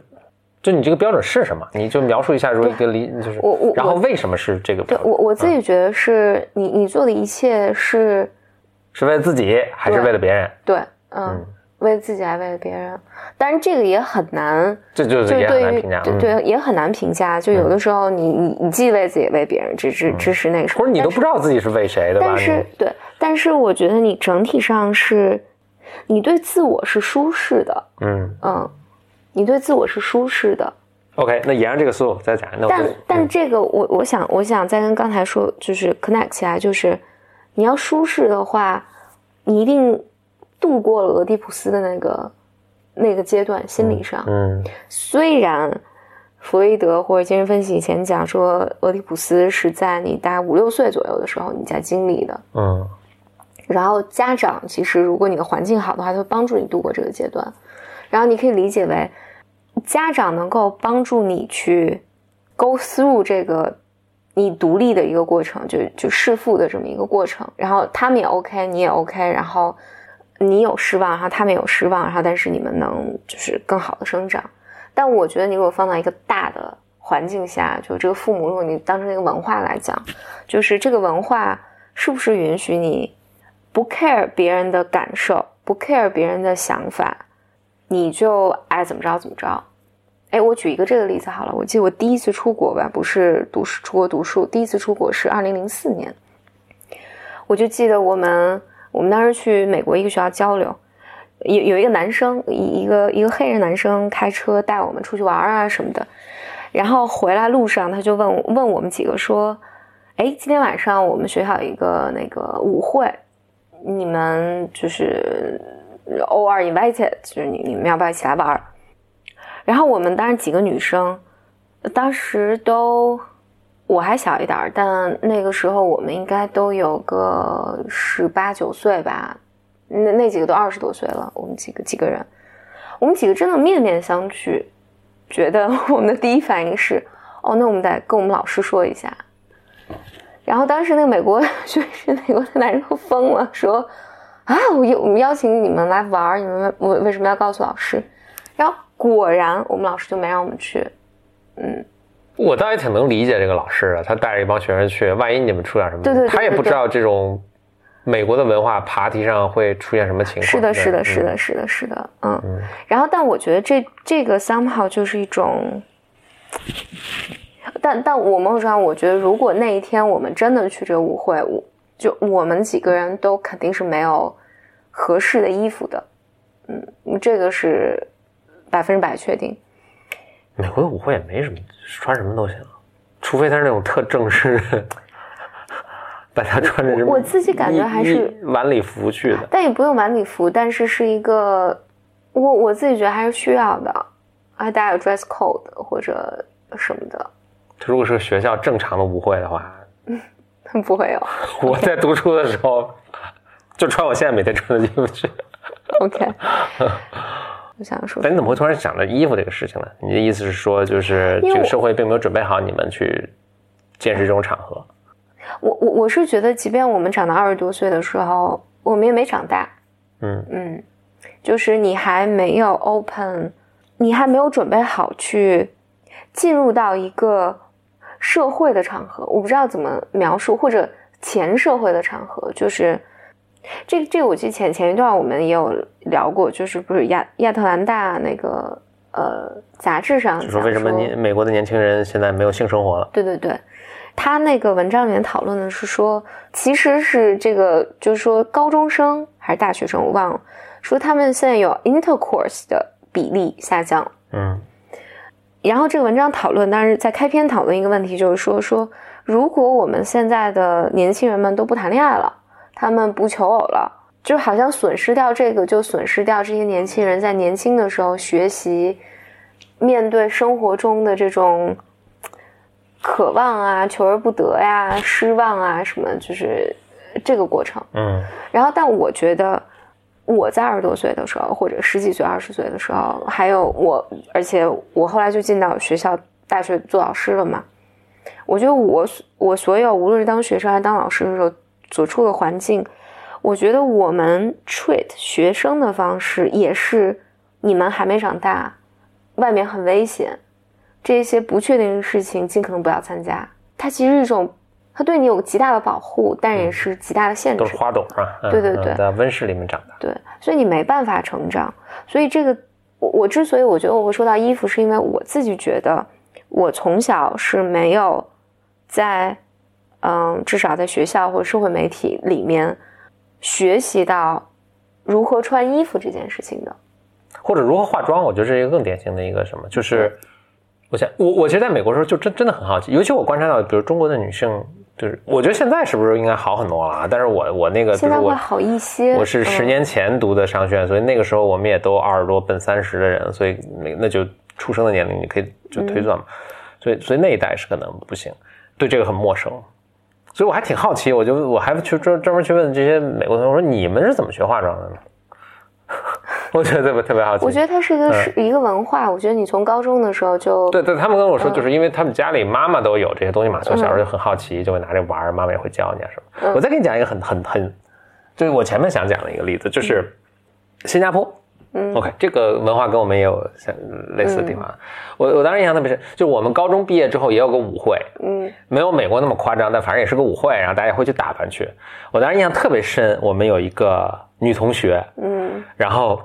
就你这个标准是什么？你就描述一下，如果一个理就是我我，然后为什么是这个？对我我自己觉得是你你做的一切是是为了自己还是为了别人？对，嗯。为了自己，还为了别人，但是这个也很难，这就是也很难评价，对对，也很难评价。就有的时候，你你你既为自己，为别人，支支支持那什么？或者你都不知道自己是为谁的吧？但是对，但是我觉得你整体上是，你对自我是舒适的，嗯嗯，你对自我是舒适的。OK，那沿着这个思路再讲。那但但这个我我想我想再跟刚才说，就是 connect 起来，就是你要舒适的话，你一定。度过了俄狄浦斯的那个那个阶段，心理上，嗯，虽然弗洛伊德或者精神分析以前讲说，俄狄浦斯是在你大概五六岁左右的时候你在经历的，嗯，然后家长其实如果你的环境好的话，他会帮助你度过这个阶段，然后你可以理解为家长能够帮助你去 go through 这个你独立的一个过程，就就弑父的这么一个过程，然后他们也 OK，你也 OK，然后。你有失望，然后他们有失望，然后但是你们能就是更好的生长。但我觉得你如果放到一个大的环境下，就这个父母，如果你当成一个文化来讲，就是这个文化是不是允许你不 care 别人的感受，不 care 别人的想法，你就爱怎么着怎么着？哎，我举一个这个例子好了。我记得我第一次出国吧，不是读书出国读书，第一次出国是二零零四年，我就记得我们。我们当时去美国一个学校交流，有有一个男生，一一个一个黑人男生开车带我们出去玩啊什么的，然后回来路上他就问问我们几个说，哎，今天晚上我们学校有一个那个舞会，你们就是偶尔 invited，就是你你们要不要一起来玩？然后我们当时几个女生，当时都我还小一点，但那个时候我们应该都有个十八九岁吧。那那几个都二十多岁了，我们几个几个人，我们几个真的面面相觑，觉得 我们的第一反应是，哦，那我们得跟我们老师说一下。然后当时那个美国 学生，美国的男人都疯了，说，啊，我我们邀请你们来玩，你们为为什么要告诉老师？然后果然，我们老师就没让我们去。嗯，我倒也挺能理解这个老师的，他带着一帮学生去，万一你们出点什么，对对，他也不知道这种。美国的文化爬梯上会出现什么情况？是的，是的，是的，是的，是的，嗯。然后，但我觉得这这个 somehow 就是一种，但但我某种上，我觉得如果那一天我们真的去这个舞会，我就我们几个人都肯定是没有合适的衣服的，嗯，这个是百分之百确定。美国的舞会也没什么，穿什么都行，除非他是那种特正式的。大家穿着我自己感觉还是晚礼服去的，但也不用晚礼服，但是是一个我我自己觉得还是需要的，啊，大家有 dress code 或者什么的。如果是学校正常的舞会的话，嗯，不会有。我在读书的时候 就穿我现在每天穿的衣服去。OK，我想说，但你怎么会突然想着衣服这个事情呢？你的意思是说，就是这个社会并没有准备好你们去见识这种场合？我我我是觉得，即便我们长到二十多岁的时候，我们也没长大。嗯嗯，就是你还没有 open，你还没有准备好去进入到一个社会的场合。我不知道怎么描述，或者前社会的场合，就是这这个，我记得前前一段我们也有聊过，就是不是亚亚特兰大那个呃杂志上，就说为什么你美国的年轻人现在没有性生活了？对对对。他那个文章里面讨论的是说，其实是这个，就是说高中生还是大学生，我忘了，说他们现在有 intercourse 的比例下降。嗯，然后这个文章讨论，但是在开篇讨论一个问题，就是说说如果我们现在的年轻人们都不谈恋爱了，他们不求偶了，就好像损失掉这个，就损失掉这些年轻人在年轻的时候学习，面对生活中的这种。渴望啊，求而不得呀，失望啊，什么就是这个过程。嗯，然后，但我觉得我在二十多岁的时候，或者十几岁、二十岁的时候，还有我，而且我后来就进到学校、大学做老师了嘛。我觉得我我所有无论是当学生还是当老师的时候所处的环境，我觉得我们 treat 学生的方式也是你们还没长大，外面很危险。这些不确定的事情，尽可能不要参加。它其实是一种，它对你有极大的保护，但也是极大的限制。都是花朵啊！对对对，在温室里面长大。对，所以你没办法成长。所以这个，我我之所以我觉得我会说到衣服，是因为我自己觉得，我从小是没有在，嗯，至少在学校或社会媒体里面学习到如何穿衣服这件事情的，或者如何化妆。我觉得是一个更典型的一个什么，就是。我想，我我其实在美国时候就真真的很好奇，尤其我观察到，比如中国的女性，就是我觉得现在是不是应该好很多了啊？但是我我那个现在会好一些。我是十年前读的商学院，所以那个时候我们也都二十多奔三十的人，所以那那就出生的年龄你可以就推算嘛。所以所以那一代是可能不行，对这个很陌生，所以我还挺好奇，我就我还去专专门去问这些美国同学，我说你们是怎么学化妆的呢？我觉得特别特别好奇。我觉得它是一个是一个文化。我觉得你从高中的时候就对对，他们跟我说，就是因为他们家里妈妈都有这些东西嘛，所以小时候就很好奇，就会拿着玩，妈妈也会教你啊什么。我再给你讲一个很很很，就是我前面想讲的一个例子，就是新加坡。嗯，OK，这个文化跟我们也有像类似的地方。我我当时印象特别深，就我们高中毕业之后也有个舞会，嗯，没有美国那么夸张，但反正也是个舞会，然后大家会去打扮去。我当时印象特别深，我们有一个女同学，嗯，然后。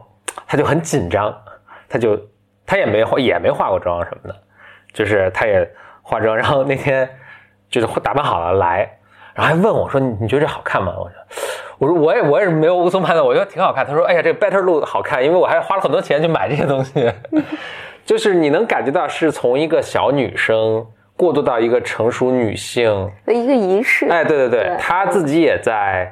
她就很紧张，她就她也没化也没化过妆什么的，就是她也化妆，然后那天就是打扮好了来，然后还问我说：“你你觉得这好看吗？”我说：“我说我也我也是没有无从判断，我觉得挺好看。他说：“哎呀，这个 Better Look 好看，因为我还花了很多钱去买这些东西。就是你能感觉到是从一个小女生过渡到一个成熟女性的一个仪式。哎，对对对，对她自己也在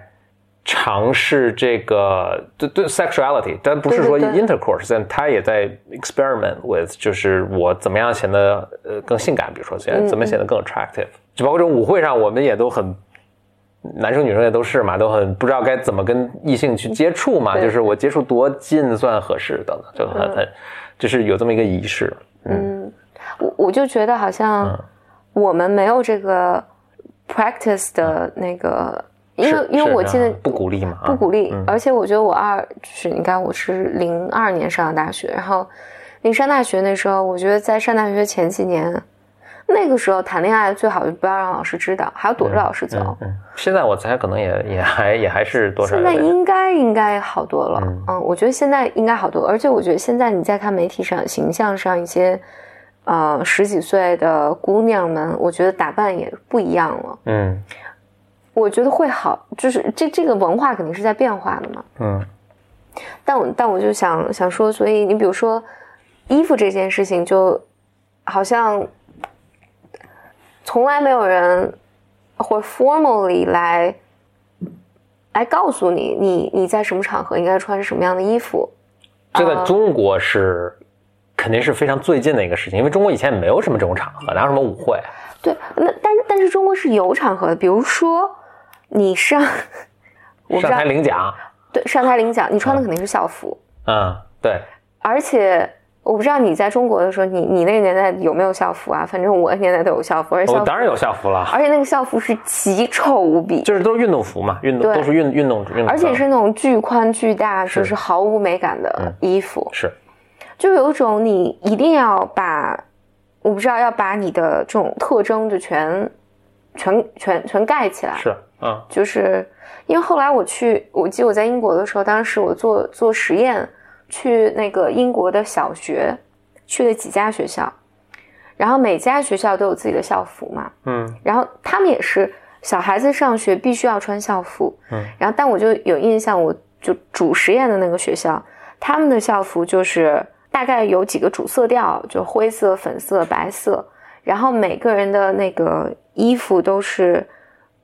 尝试这个对对 sexuality，但不是说对对对 intercourse，但她也在 experiment with，就是我怎么样显得呃更性感，比如说现在怎么显得更 attractive，就包括这种舞会上，我们也都很。男生女生也都是嘛，都很不知道该怎么跟异性去接触嘛，就是我接触多近算合适等等，就很嗯。很，就是有这么一个仪式。嗯，我我就觉得好像嗯。我们没有这个 practice 的那个，因为因为我记得啊不鼓励嘛，啊。不鼓励，嗯。而且我觉得我二就是你看我是零二年上的大学，然后你上大学那时候，我觉得在上大学前几年，那个时候谈恋爱最好就不要让老师知道，还要躲着老师走。嗯嗯，现在我猜可能也也还 也还是多少现在应该应该好多了，嗯嗯我觉得现在应该好多，而且我觉得现在你在看媒体上、形象上一些，呃，十几岁的姑娘们，我觉得打扮也不一样了。嗯我觉得会好，就是这这个文化肯定是在变化的嘛。嗯但我但我就想想说，所以你比如说衣服这件事情，就好像从来没有人会 formally 来来告诉你，你你在什么场合应该穿什么样的衣服。这啊在中国是肯定是非常最近的一个事情，因为中国以前也没有什么这种场合，哪有什么舞会？对，那但是但是中国是有场合的，比如说你上，上台领奖，对上台领奖，你穿的肯定是校服，嗯，对，而且我不知道你在中国的时候，你你那个年代有没有校服啊？反正我那年代都有校服，而且我当然有校服了，而且那个校服是奇丑无比，就是都是运动服嘛，运动都是运运动运动，而且是那种巨宽巨大，是就是毫无美感的衣服，是。就有一种你一定要把，我不知道要把你的这种特征就全全全全盖起来，是，嗯。就是因为后来我去，我记得我在英国的时候，当时我做做实验，去那个英国的小学，去了几家学校，然后每家学校都有自己的校服嘛，嗯。然后他们也是小孩子上学必须要穿校服，嗯，然后但我就有印象，我就主实验的那个学校，他们的校服就是大概有几个主色调，就灰色、粉色、白色，然后每个人的那个衣服都是，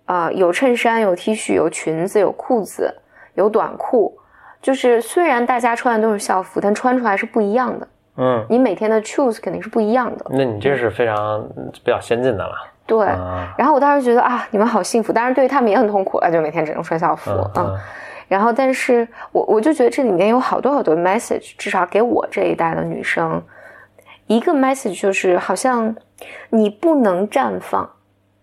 呃，有衬衫、有 T 恤、有裙子、有裤子、有短裤，就是虽然大家穿的都是校服，但穿出来是不一样的。嗯，你每天的 choose 肯定是不一样的，那你这是非常比较先进的了，对。啊，然后我当时觉得啊，你们好幸福，当然对于他们也很痛苦啊，就每天只能穿校服嗯嗯然后，但是我我就觉得这里面有好多好多 message，至少给我这一代的女生，一个 message 就是好像你不能绽放，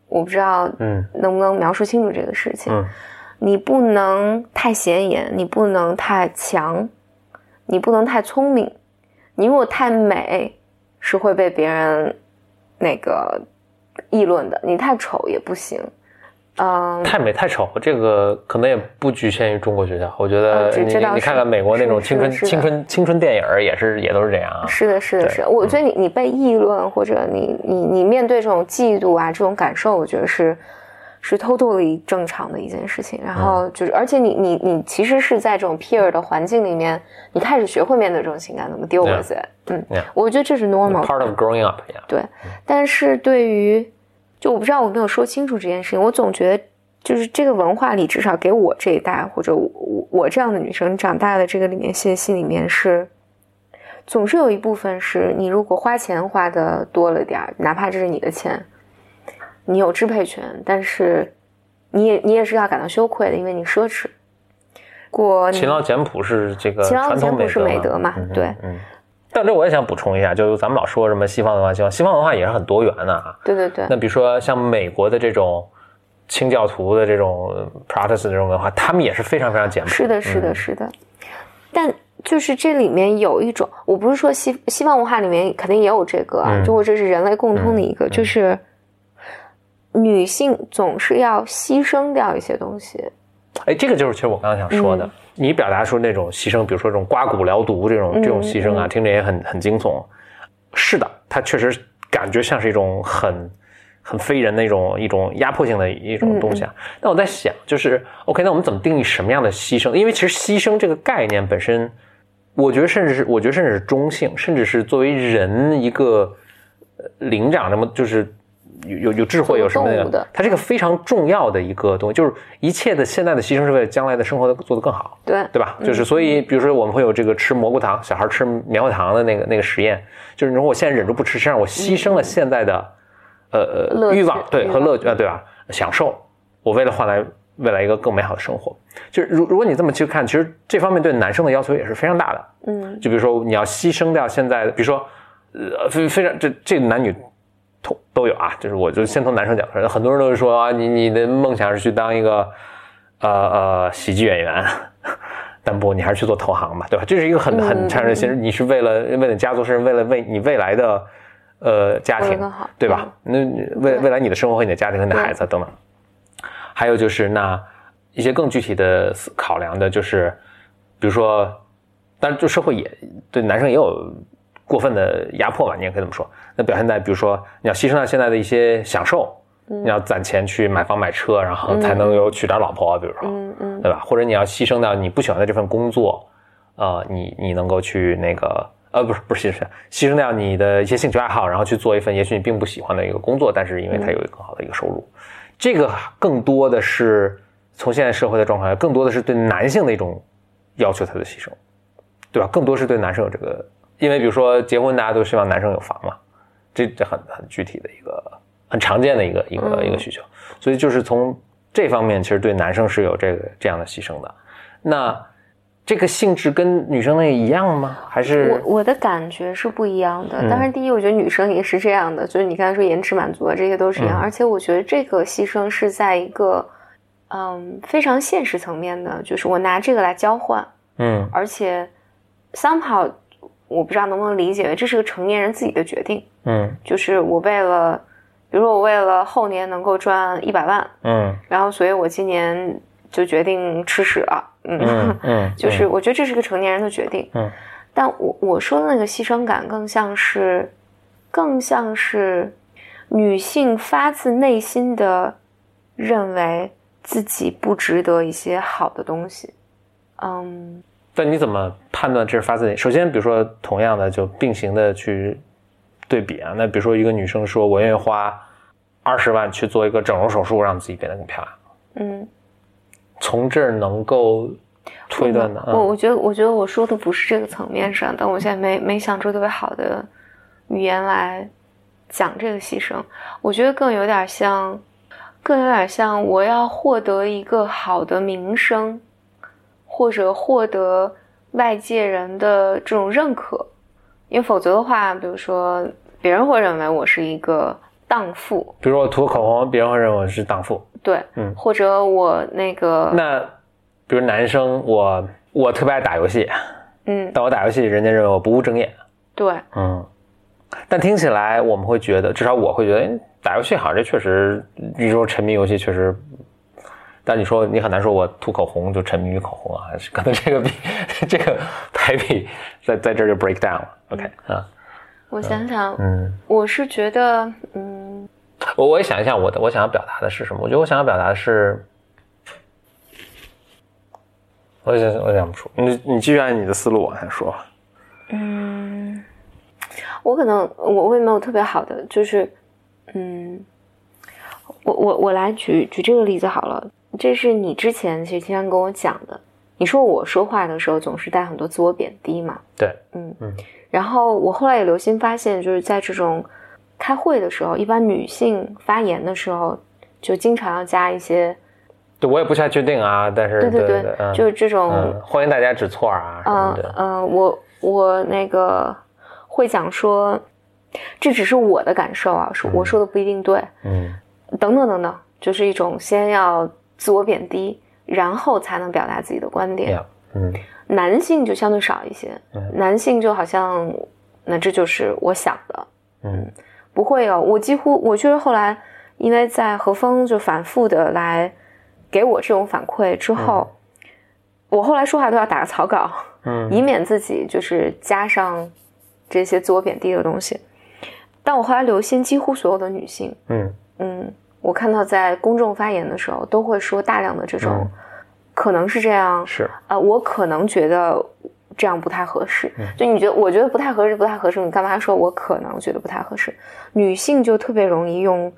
我不知道嗯。能不能描述清楚这个事情。嗯你不能太显眼，你不能太强，你不能太聪明，你如果太美，是会被别人那个议论的。你太丑也不行。嗯，太美太丑，这个可能也不局限于中国学校。我觉得你看看美国那种青春青春青春电影儿也是也都是这样啊。是的，是的，是的。我觉得你你被议论，或者你你你面对这种嫉妒啊这种感受，我觉得是是 totally 正常的一件事情。然嗯后就是，而且你你你其实是在这种 peer 的环境里面，你开始学会面对这种情感，怎么 deal with it。嗯.我觉得这是 normal part of growing up，呀。对，但是对于，就我不知道我没有说清楚这件事情，我总觉得就是这个文化里，至少给我这一代或者我我我这样的女生长大的这个里面信息里面是，总是有一部分是你如果花钱花的多了点儿，哪怕这是你的钱，你有支配权，但是你也你也是要感到羞愧的，因为你奢侈。过勤劳简朴是这个勤劳简朴是美德嘛嗯对嗯。但这我也想补充一下，就是咱们老说什么西方文化，西方西方文化也是很多元的啊。对对对那，比如说像美国的这种清教徒的这种 Protestant 这种文化，他们也是非常非常简朴。是的，是的，嗯是的。但就是这里面有一种，我不是说西西方文化里面肯定也有这个啊，嗯就或者是人类共通的一个，就是女性总是要牺牲掉一些东西。哎，这个就是其实我刚刚想说的，嗯你表达出那种牺牲，比如说这种刮骨疗毒这种嗯这种牺牲啊，嗯听着也很很惊悚。是的，它确实感觉像是一种很很非人的一种一种压迫性的一种东西啊。但我在想，就是 OK，那我们怎么定义什么样的牺牲？因为其实牺牲这个概念本身，我觉得甚至是我觉得甚至是中性，甚至是作为人一个灵长这么就是有有有智慧有什么的，它是一个非常重要的一个东西，就是一切的现在的牺牲是为了将来的生活做得更好，对对吧？就是所以，比如说我们会有这个吃蘑菇糖，小孩吃棉花糖的那个那个实验，就是如果我现在忍住不吃，实际上我牺牲了现在的呃呃欲望，对和乐趣啊，对吧？享受，我为了换来未来一个更美好的生活，就是如如果你这么去看，其实这方面对男生的要求也是非常大的，嗯，就比如说你要牺牲掉现在的，比如说呃非非常这这男女。都有啊，就是我就先从男生讲很多人都是说啊，你你的梦想是去当一个呃呃喜剧演员，但不，你还是去做投行吧，对吧？这是一个很很残忍的现实，你是为了为了家族，是为了为你未来的呃家庭，对吧？那未未来你的生活和你的家庭和你的孩子等等，还有就是那一些更具体的考量的，就是比如说，但是就社会也对男生也有。过分的压迫吧，你也可以这么说。那表现在，比如说，你要牺牲掉现在的一些享受，你要攒钱去买房买车，然后才能有娶点老婆，比如说，嗯嗯，对吧？或者你要牺牲掉你不喜欢的这份工作，呃，你你能够去那个，呃，不是不是牺牲，牺牲掉你的一些兴趣爱好，然后去做一份也许你并不喜欢的一个工作，但是因为它有一个更好的一个收入，这个更多的是从现在社会的状况，更多的是对男性的一种要求，他的牺牲，对吧？更多是对男生有这个。因为比如说结婚，大家都希望男生有房嘛，这这很很具体的一个很常见的一个一个一个需求，所以就是从这方面，其实对男生是有这个这样的牺牲的。那这个性质跟女生那一样吗？还是我我的感觉是不一样的。当然，第一，我觉得女生也是这样的，就是你刚才说延迟满足啊，这些都是一样。而且我觉得这个牺牲是在一个嗯非常现实层面的，就是我拿这个来交换，嗯，而且 somehow。我不知道能不能理解为这是个成年人自己的决定，嗯，就是我为了，比如说我为了后年能够赚一百万，嗯，然后所以我今年就决定吃屎了，嗯嗯，就是我觉得这是个成年人的决定，嗯，但我我说的那个牺牲感更像是，更像是女性发自内心的认为自己不值得一些好的东西，嗯。但你怎么判断这是发自内？首先，比如说同样的就并行的去对比啊。那比如说一个女生说：“我愿意花二十万去做一个整容手术，让自己变得更漂亮。”嗯，从这儿能够推断的。我我觉得，我觉得我说的不是这个层面上，但我现在没没想出特别好的语言来讲这个牺牲。我觉得更有点像，更有点像我要获得一个好的名声。或者获得外界人的这种认可，因为否则的话，比如说别人会认为我是一个荡妇。比如我涂口红，别人会认为我是荡妇。对，嗯，或者我那个那，比如男生，我我特别爱打游戏，嗯，但我打游戏，人家认为我不务正业。对，嗯，但听起来我们会觉得，至少我会觉得，打游戏好像，这确实，你说沉迷游戏确实。但你说你很难说，我涂口红就沉迷于口红啊，可能这个比这个排比在在这就 break down 了。OK 啊，我想想，嗯，我是觉得，嗯，我我也想一下，我的我想要表达的是什么？我觉得我想要表达的是，我想我想不出，你你继续按你的思路往下说。嗯，我可能我我也没有特别好的，就是，嗯，我我我来举举这个例子好了。这是你之前其实经常跟我讲的。你说我说话的时候总是带很多自我贬低嘛？对，嗯嗯。然后我后来也留心发现，就是在这种开会的时候，一般女性发言的时候，就经常要加一些。对，我也不太确定啊，但是对对对，就是这种欢迎大家指错啊什么的。嗯，我我那个会讲说，这只是我的感受啊，说我说的不一定对。嗯，等等等等，就是一种先要。自我贬低，然后才能表达自己的观点。嗯，男性就相对少一些。男性就好像，那这就是我想的。嗯，不会有。我几乎，我就是后来，因为在何峰就反复的来给我这种反馈之后，我后来说话都要打个草稿，嗯，以免自己就是加上这些自我贬低的东西。但我后来留心，几乎所有的女性，嗯，嗯，我看到在公众发言的时候，都会说大量的这种，嗯可能是这样，是，呃，我可能觉得这样不太合适。就你觉得，我觉得不太合适，不太合适，你干嘛说我可能觉得不太合适？女性就特别容易用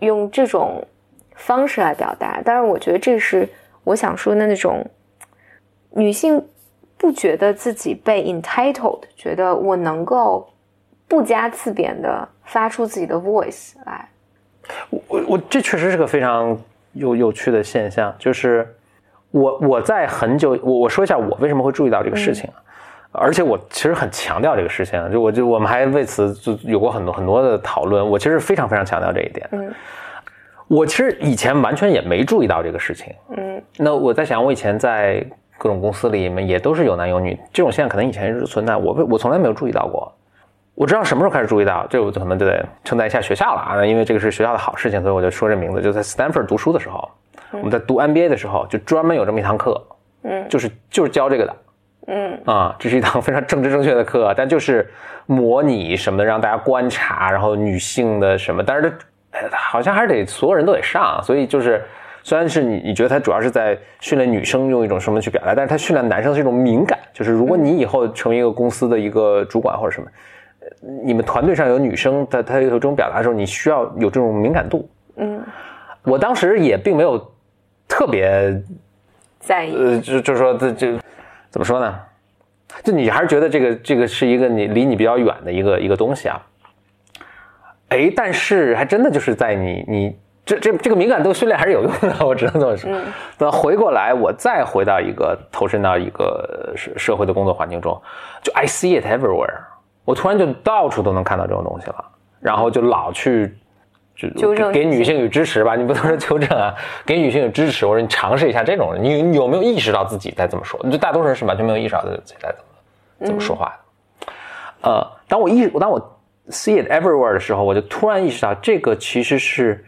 用这种方式来表达，但是，我觉得这是我想说的那种女性不觉得自己被 entitled，觉得我能够不加自贬的发出自己的 voice 来。我我这确实是个非常有有趣的现象，就是我我在很久，我我说一下我为什么会注意到这个事情，而且我其实很强调这个事情，就我就我们还为此就有过很多很多的讨论，我其实非常非常强调这一点。嗯我其实以前完全也没注意到这个事情，嗯那我在想，我以前在各种公司里面也都是有男有女，这种现象可能以前是存在，我我从来没有注意到过。我知道什么时候开始注意到，这我可能就得称赞一下学校了啊，因为这个是学校的好事情，所以我就说这名字。就在 Stanford 读书的时候，我们在读 MBA 的时候，就专门有这么一堂课，嗯。就是就是教这个的。嗯。啊，这是一堂非常政治正确的课，但就是模拟什么的，让大家观察，然后女性的什么，但是这哎好像还是得所有人都得上，所以就是虽然是你你觉得它主要是在训练女生用一种什么去表达，但是它训练男生是一种敏感，就是如果你以后成为一个公司的一个主管或者什么，呃你们团队上有女生，她她有这种表达的时候，你需要有这种敏感度。嗯，我当时也并没有特别在意。呃，就就说这这怎么说呢？就你还是觉得这个这个是一个你离你比较远的一个一个东西啊。哎，但是还真的就是在你你这这这个敏感度训练还是有用的，我只能这么说。那回过来，我再回到一个投身到一个社社会的工作环境中，就 I see it everywhere，我突然就到处都能看到这种东西了，然后就老去。就纠正给给女性与支持吧，你不能说纠正啊，给女性与支持，我说你尝试一下这种人，你你有没有意识到自己在这么说？就大多数人是完全没有意识到自己在怎么怎么说话的。呃，当我意当我 see it everywhere 的时候，我就突然意识到，这个其实是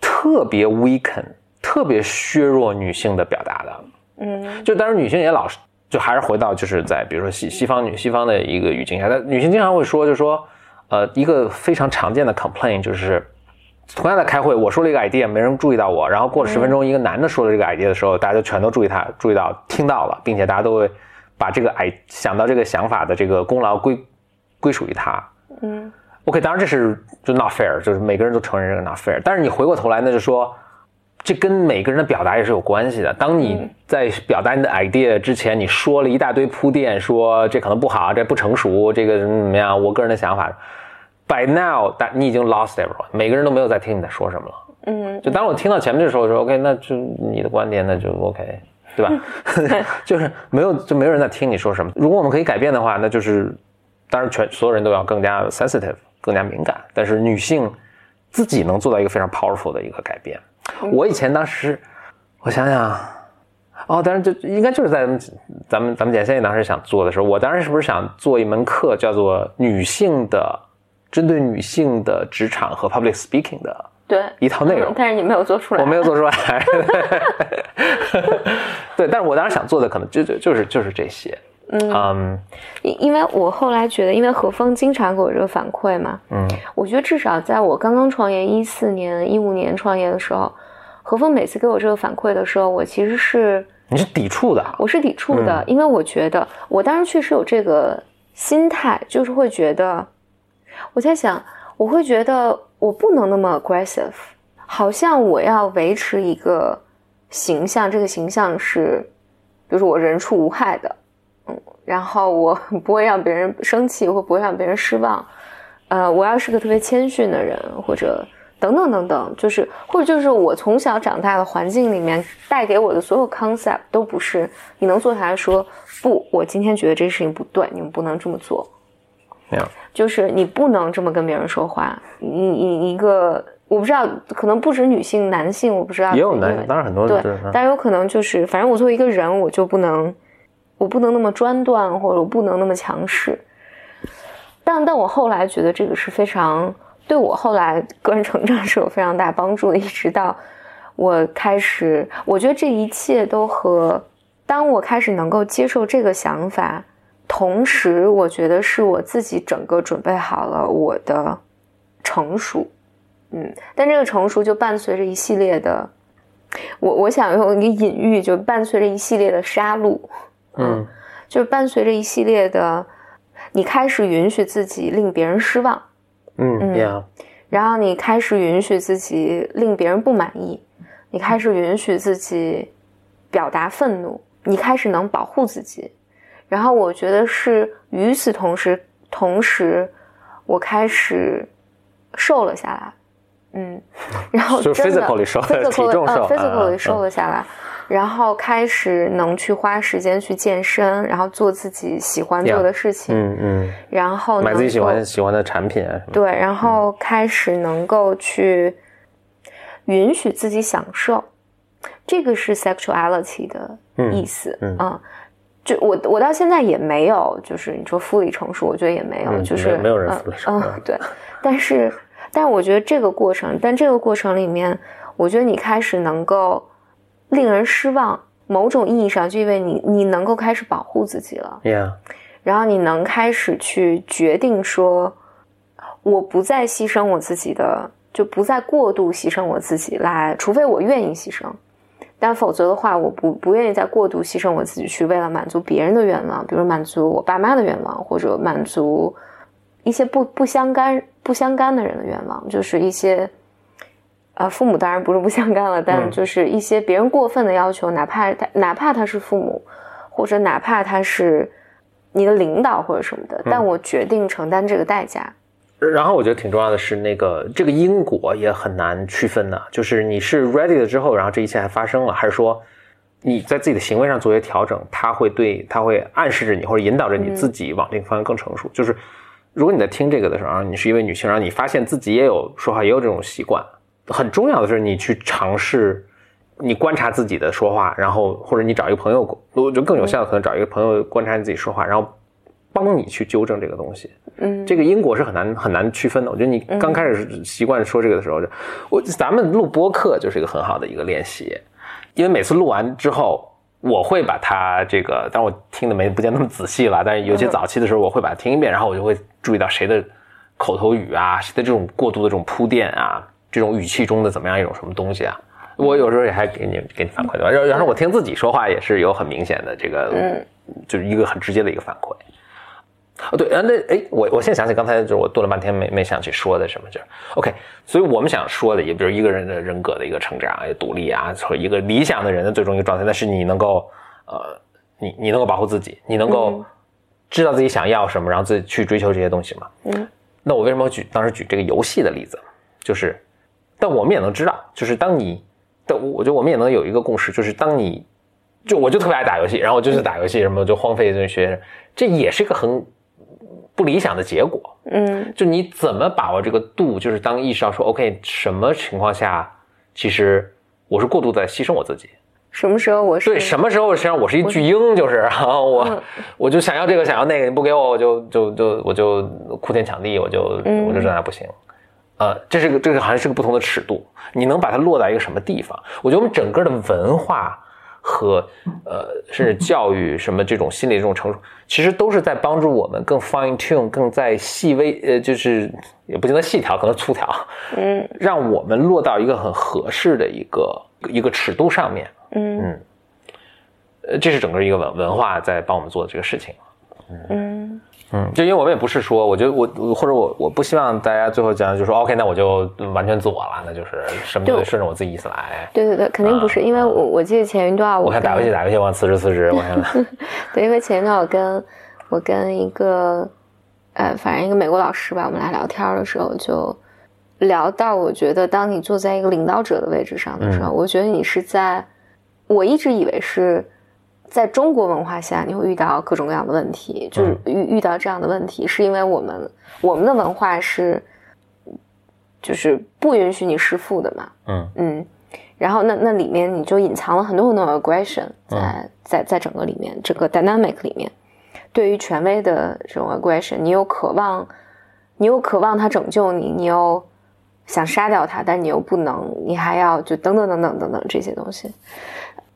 特别 weaken、特别削弱女性的表达的。嗯就当然女性也老是，就还是回到就是在比如说西西方女西方的一个语境下，但女性经常会说，就说呃一个非常常见的 complaint 就是。同样在开会，我说了一个 idea，没人注意到我。然后过了十分钟，一个男的说了这个 idea 的时候，大家就全都注意他，注意到、听到了，并且大家都会把这个 i 想到这个想法的这个功劳归归属于他。嗯 OK，当然这是就 not fair，就是每个人都承认这个 not fair。但是你回过头来，那就说这跟每个人的表达也是有关系的。当你在表达你的 idea 之前，你说了一大堆铺垫，说这可能不好，这不成熟，这个怎么怎么样，我个人的想法。By now，但你已经 lost everyone，每个人都没有在听你在说什么了。嗯就当我听到前面的时候，我说 OK，那就你的观点，那就 OK，对吧？就是没有，就没有人在听你说什么。如果我们可以改变的话，那就是当然全所有人都要更加 sensitive，更加敏感。但是女性自己能做到一个非常 powerful 的一个改变。我以前当时，我想想，哦，当然就应该就是在咱们咱们咱们简先生当时想做的时候，我当时是不是想做一门课，叫做女性的针对女性的职场和 public speaking 的对一套内容嗯。但是你没有做出来。我没有做出来。对，但是我当时想做的可能就就就是就是这些。嗯因因为我后来觉得，因为何峰经常给我这个反馈嘛，嗯我觉得至少在我刚刚创业一四年、一五年创业的时候，何峰每次给我这个反馈的时候，我其实是你是抵触的，我是抵触的，因为我觉得我当时确实有这个心态，就是会觉得我在想，我会觉得我不能那么 aggressive，好像我要维持一个形象，这个形象是，比如说我人畜无害的，嗯，然后我 不会让别人生气，或不会让别人失望，呃，我要是个特别谦逊的人，或者等等等等，就是或者就是我从小长大的环境里面带给我的所有 concept 都不是你能坐下来说不，我今天觉得这事情不对，你们不能这么做。没有，就是你不能这么跟别人说话。你你一个我不知道，可能不止女性，男性我不知道。也有男，当然很多对是，但有可能就是，反正我作为一个人，我就不能，我不能那么专断，或者我不能那么强势。但但我后来觉得这个是非常对我后来个人成长 是有非常大帮助的，一直到我开始，我觉得这一切都和当我开始能够接受这个想法，同时我觉得是我自己整个准备好了我的成熟，嗯，但这个成熟就伴随着一系列的，我我想用一个隐喻，就伴随着一系列的杀戮，嗯，就是伴随着一系列的，你开始允许自己令别人失望，嗯，Yeah，然后你开始允许自己令别人不满意，你开始允许自己表达愤怒，你开始能保护自己，然后我觉得是与此同时，同时我开始瘦了下来，嗯，然后 就真的体重瘦呃，physically 嗯。瘦了下来，然后开始能去花时间去健身，然后做自己喜欢做的事情，嗯嗯，然后买自己喜欢喜欢的产品啊什么的。对，然后开始能够去允许自己享受，这个是 sexuality 的意思。嗯嗯就我我到现在也没有，就是你说 fully 成熟，我觉得也没有，嗯就是没没有人嗯，对。但是，但是我觉得这个过程，但这个过程里面，我觉得你开始能够令人失望，某种意义上就因为你你能够开始保护自己了。Yeah，然后你能开始去决定说，我不再牺牲我自己的，就不再过度牺牲我自己来，除非我愿意牺牲，但否则的话，我不不愿意再过度牺牲我自己去为了满足别人的愿望，比如满足我爸妈的愿望，或者满足一些不不相干不相干的人的愿望，就是一些。呃，父母当然不是不相干了，但嗯就是一些别人过分的要求，哪怕他哪怕他是父母，或者哪怕他是你的领导或者什么的，但我决定承担这个代价。然后我觉得挺重要的是，那个这个因果也很难区分的，就是你是 ready 了之后，然后这一切还发生了，还是说你在自己的行为上做一些调整，它会对它会暗示着你或者引导着你自己往这个方向更成熟。就是如果你在听这个的时候，你是一位女性，然后你发现自己也有说话也有这种习惯，很重要的是你去尝试。你观察自己的说话，然后或者你找一个朋友，我觉得更有效的可能找一个朋友观察你自己说话，然后帮你去纠正这个东西。嗯，这个因果是很难很难区分的。我觉得你刚开始习惯说这个的时候，就我咱们录播课就是一个很好的一个练习，因为每次录完之后，我会把它这个，当我听的没不见那么仔细了，但是有些早期的时候，我会把它听一遍，然后我就会注意到谁的口头语啊，谁的这种过度的这种铺垫啊，这种语气中的怎么样一种什么东西啊。我有时候也还给你给你反馈对吧？然后然后我听自己说话也是有很明显的这个，嗯，就是一个很直接的一个反馈。哦，对，啊，那哎，我我现在想起刚才就是我顿了半天没没想起说的什么，就是 OK，所以我们想说的也比如一个人的人格的一个成长、也独立啊，或一个理想的人的最终一个状态，那是你能够呃，你你能够保护自己，你能够嗯知道自己想要什么，然后自己去追求这些东西嘛。嗯，那我为什么举当时举这个游戏的例子，就是，但我们也能知道，就是当你，但我我觉得我们也能有一个共识，就是当你，就我就特别爱打游戏，然后我就是打游戏，什么就荒废这学，这也是一个很不理想的结果。嗯就你怎么把握这个度，就是当意识到说，OK，什么情况下，其实我是过度在牺牲我自己。什么时候我是对，什么时候实际上我是一巨婴，就是啊，我、嗯我就想要这个，想要那个，你不给我，我就就就我就哭天抢地，我就、嗯我就这样不行。呃，这是个这个好像是个不同的尺度，你能把它落在一个什么地方？我觉得我们整个的文化和呃甚至教育什么这种心理这种成熟，其实都是在帮助我们更 fine tune，更在细微呃就是也不见得细调，可能粗调，嗯让我们落到一个很合适的一个一个尺度上面。嗯呃，这是整个一个文文化在帮我们做的这个事情。嗯嗯，就因为我们也不是说，我觉得我我或者我我不希望大家最后讲就说 OK，那我就完全自我了，那就是什么都得顺着我自己意思来。对对对，肯定不是，因为我我记得前一段我看打游戏打游戏，我辞职辞职，我看。对，因为前一段我跟我跟一个呃，反正一个美国老师吧，我们俩聊天的时候就聊到，我觉得当你坐在一个领导者的位置上的时候，我觉得你是在，我一直以为是在中国文化下你会遇到各种各样的问题，就是遇遇到这样的问题，是因为我们我们的文化是就是不允许你弑父的嘛，嗯。嗯，然后那那里面你就隐藏了很多很多的 aggression 在、在在整个里面这个 dynamic 里面，对于权威的这种 aggression，你又渴望，你又渴望他拯救你，你又想杀掉他，但你又不能，你还要就等等等等等等这些东西。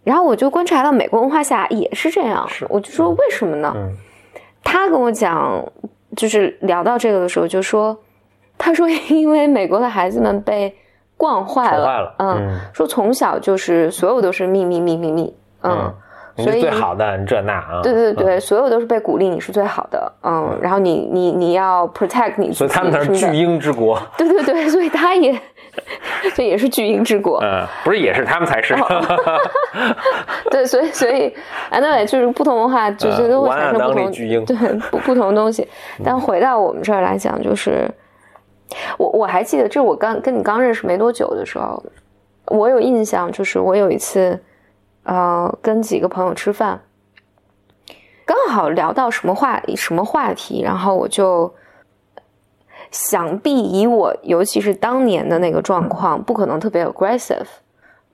然后我就观察到美国文化下也是这样，是。我就说为什么呢？嗯。他跟我讲，就是聊到这个的时候，就说他说 因为美国的孩子们被惯坏了，坏了嗯，嗯。说从小就是所有都是秘密秘密秘，嗯，你所以是最好的，你这那啊，对对对，所有都是被鼓励你是最好的，嗯，然后你你你要 protect 你，所以他们那是巨婴之国，对对对，所以他也这也是巨婴之国，嗯，不是也是他们才是，对，所以所以 anyway 就是不同文化就是都会产生不同里巨婴？对不不同的东西。但回到我们这儿来讲，就是我我还记得，这是我刚跟你刚认识没多久的时候，我有印象，就是我有一次呃跟几个朋友吃饭，刚好聊到什么话什么话题，然后我就。想必以我，尤其是当年的那个状况，不可能特别 aggressive，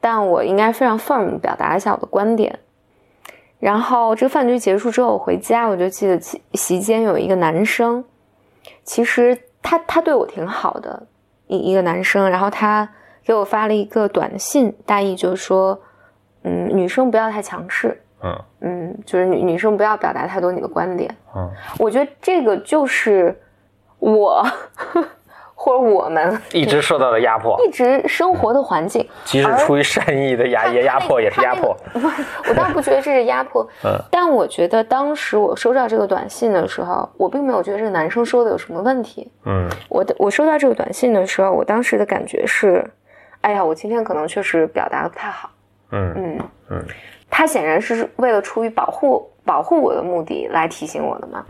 但我应该非常 firm 表达一下我的观点。然后这个饭局结束之后，我回家我就记得席席间有一个男生，其实他他对我挺好的，一一个男生，然后他给我发了一个短信，大意就是说，嗯，女生不要太强势，嗯嗯，就是女女生不要表达太多你的观点。嗯，我觉得这个就是我或者我们 一直受到的压迫，一直生活的环境。即使出于善意的压他压压迫也是压迫，。我倒不觉得这是压迫，嗯但我觉得当时我收到这个短信的时候，我并没有觉得这个男生说的有什么问题。嗯我的我收到这个短信的时候，我当时的感觉是，哎呀，我今天可能确实表达的不太好。嗯嗯嗯，他显然是为了出于保护保护我的目的来提醒我的嘛。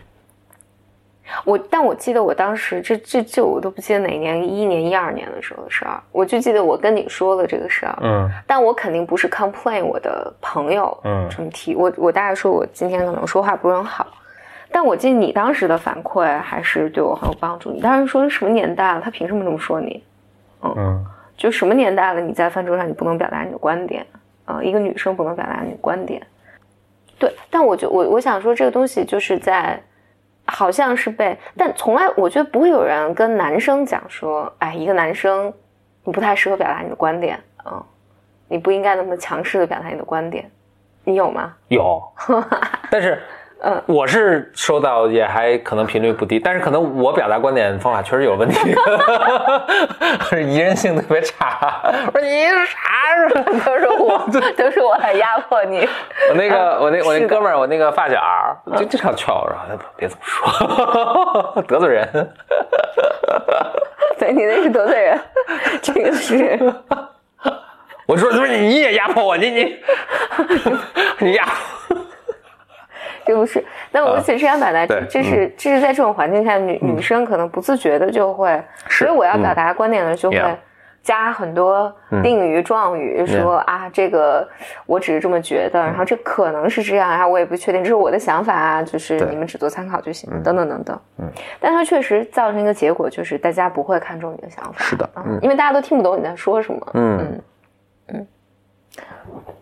我但我记得我当时这这这我都不记得哪年，一一年一二年的时候的事儿，我就记得我跟你说了这个事儿。嗯但我肯定不是 complain 我的朋友，嗯这么提我我大概说我今天可能说话不是很好，但我记得你当时的反馈还是对我很有帮助。你当时说什么年代了，他凭什么这么说你？嗯嗯就什么年代了，你在饭桌上你不能表达你的观点啊、一个女生不能表达你的观点。对，但我就我我想说这个东西就是在，好像是被，但从来我觉得不会有人跟男生讲说，哎，一个男生你不太适合表达你的观点啊、嗯你不应该那么强势的表达你的观点，你有吗？有，但是。嗯我是收到也还可能频率不低，但是可能我表达观点方法确实有问题，是宜人性特别差。我说你是啥？都是我，都是我来压迫你。我那个我那我那哥们儿，我那个发小儿就经常劝我说：“哎别这么说，得罪人。对你那是得罪人，这个是。”我说：“他说你也压迫我，你你你压迫。这不是，那我只是想表达，对这是这是在这种环境下，女女生可能不自觉的就会，所以我要表达观点的就会加很多定语状语，说啊，这个我只是这么觉得，然后这可能是这样啊，我也不确定，这是我的想法啊，就是你们只做参考就行，等等等等。嗯，但它确实造成一个结果，就是大家不会看重你的想法，是的嗯，因为大家都听不懂你在说什么。嗯。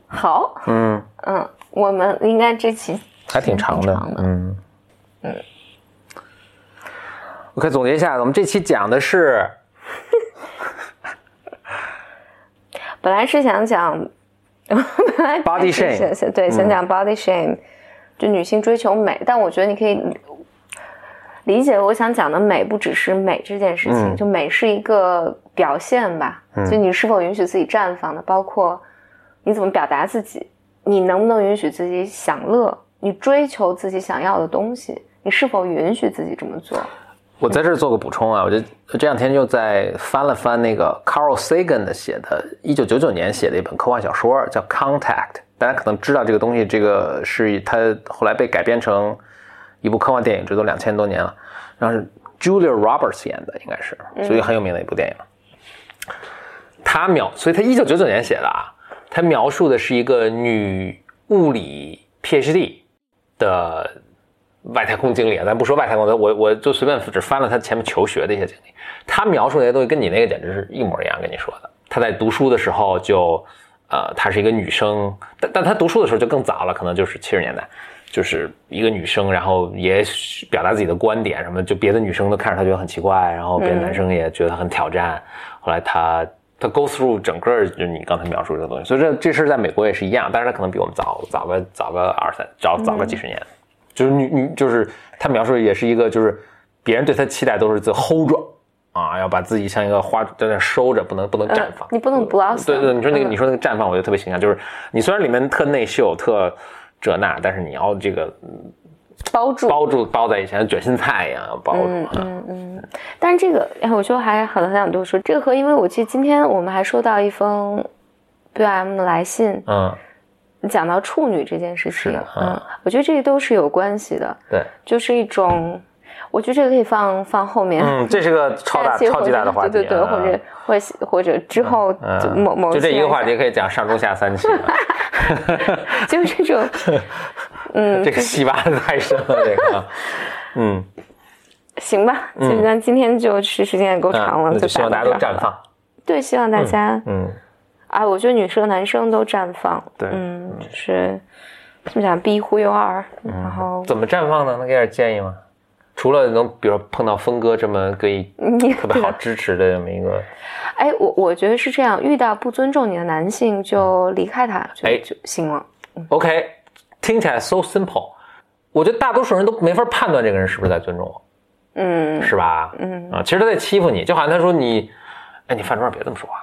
好，嗯，嗯，我们应该这期还挺长的长，的。嗯。嗯。我可以总结一下，我们这期讲的是 本来是想讲 Body shame 是是对，想讲 body shame，、就女性追求美，但我觉得你可以理解我想讲的美，不只是美这件事情，嗯。就美是一个表现吧，就你是否允许自己绽放的，包括你怎么表达自己，你能不能允许自己享乐，你追求自己想要的东西，你是否允许自己这么做？我在这儿做个补充啊，我就这两天就在翻了翻那个 Carl Sagan 的写的，一九九九年写的一本科幻小说，叫《Contact》。大家可能知道这个东西，这个是他后来被改编成一部科幻电影，这都两千多年了。然后是 Julia Roberts 演的，应该是，所以很有名的一部电影。他描，所以他一九九九年写的啊，他描述的是一个女物理 PhD 的外太空经历啊，咱不说外太空，我我就随便只翻了他前面求学的一些经历。他描述那些东西跟你那个简直是一模一样，跟你说的。他在读书的时候就，呃，她是一个女生，但但她读书的时候就更早了，可能就是七十年代，就是一个女生，然后也表达自己的观点什么，就别的女生都看着她觉得很奇怪，然后别的男生也觉得很挑战。后来她她 go through 整个就是你刚才描述这个东西，所以这这事儿在美国也是一样，但是它可能比我们早早个早个二三早早个几十年。就是女女就是他描述的也是一个就是别人对他期待都是 the whole 状，啊，要把自己像一个花在那收着，不能不能绽放。你不能 blossom。对对，你说那个嗯你说那个绽放，我觉得特别形象，就是你虽然里面特内秀、特这那，但是你要这个包住。包住包在一起，像卷心菜一样包住。嗯嗯嗯，但是这个，哎，我就还很很想多说这个和，因为我记得今天我们还收到一封 BM 的来信，嗯，讲到处女这件事情，嗯嗯，我觉得这个都是有关系的，对，就是一种，我觉得这个可以放放后面，嗯，这是个 超大超级大的话题，对对对，啊。或者或者或者之后某某就这一个话期题可以讲上中下三期 就是这种，嗯，这个戏挖的太深了，这个，嗯，行吧，就咱今天就是时间也够长了，嗯就希望大家都绽。放，对，希望大家嗯，啊，我觉得女生男生都绽放，对嗯，就是怎么讲，be who you are，然后怎么绽放呢？能给点建议吗？除了能，比如说碰到峰哥这么可以特别好支持的这么一个，哎，我我觉得是这样，遇到不尊重你的男性就离开他就哎就行了。OK，听起来 so simple。我觉得大多数人都没法判断这个人是不是在尊重我，嗯是吧？嗯啊，其实他在欺负你，就好像他说你，哎，你饭桌上别这么说话，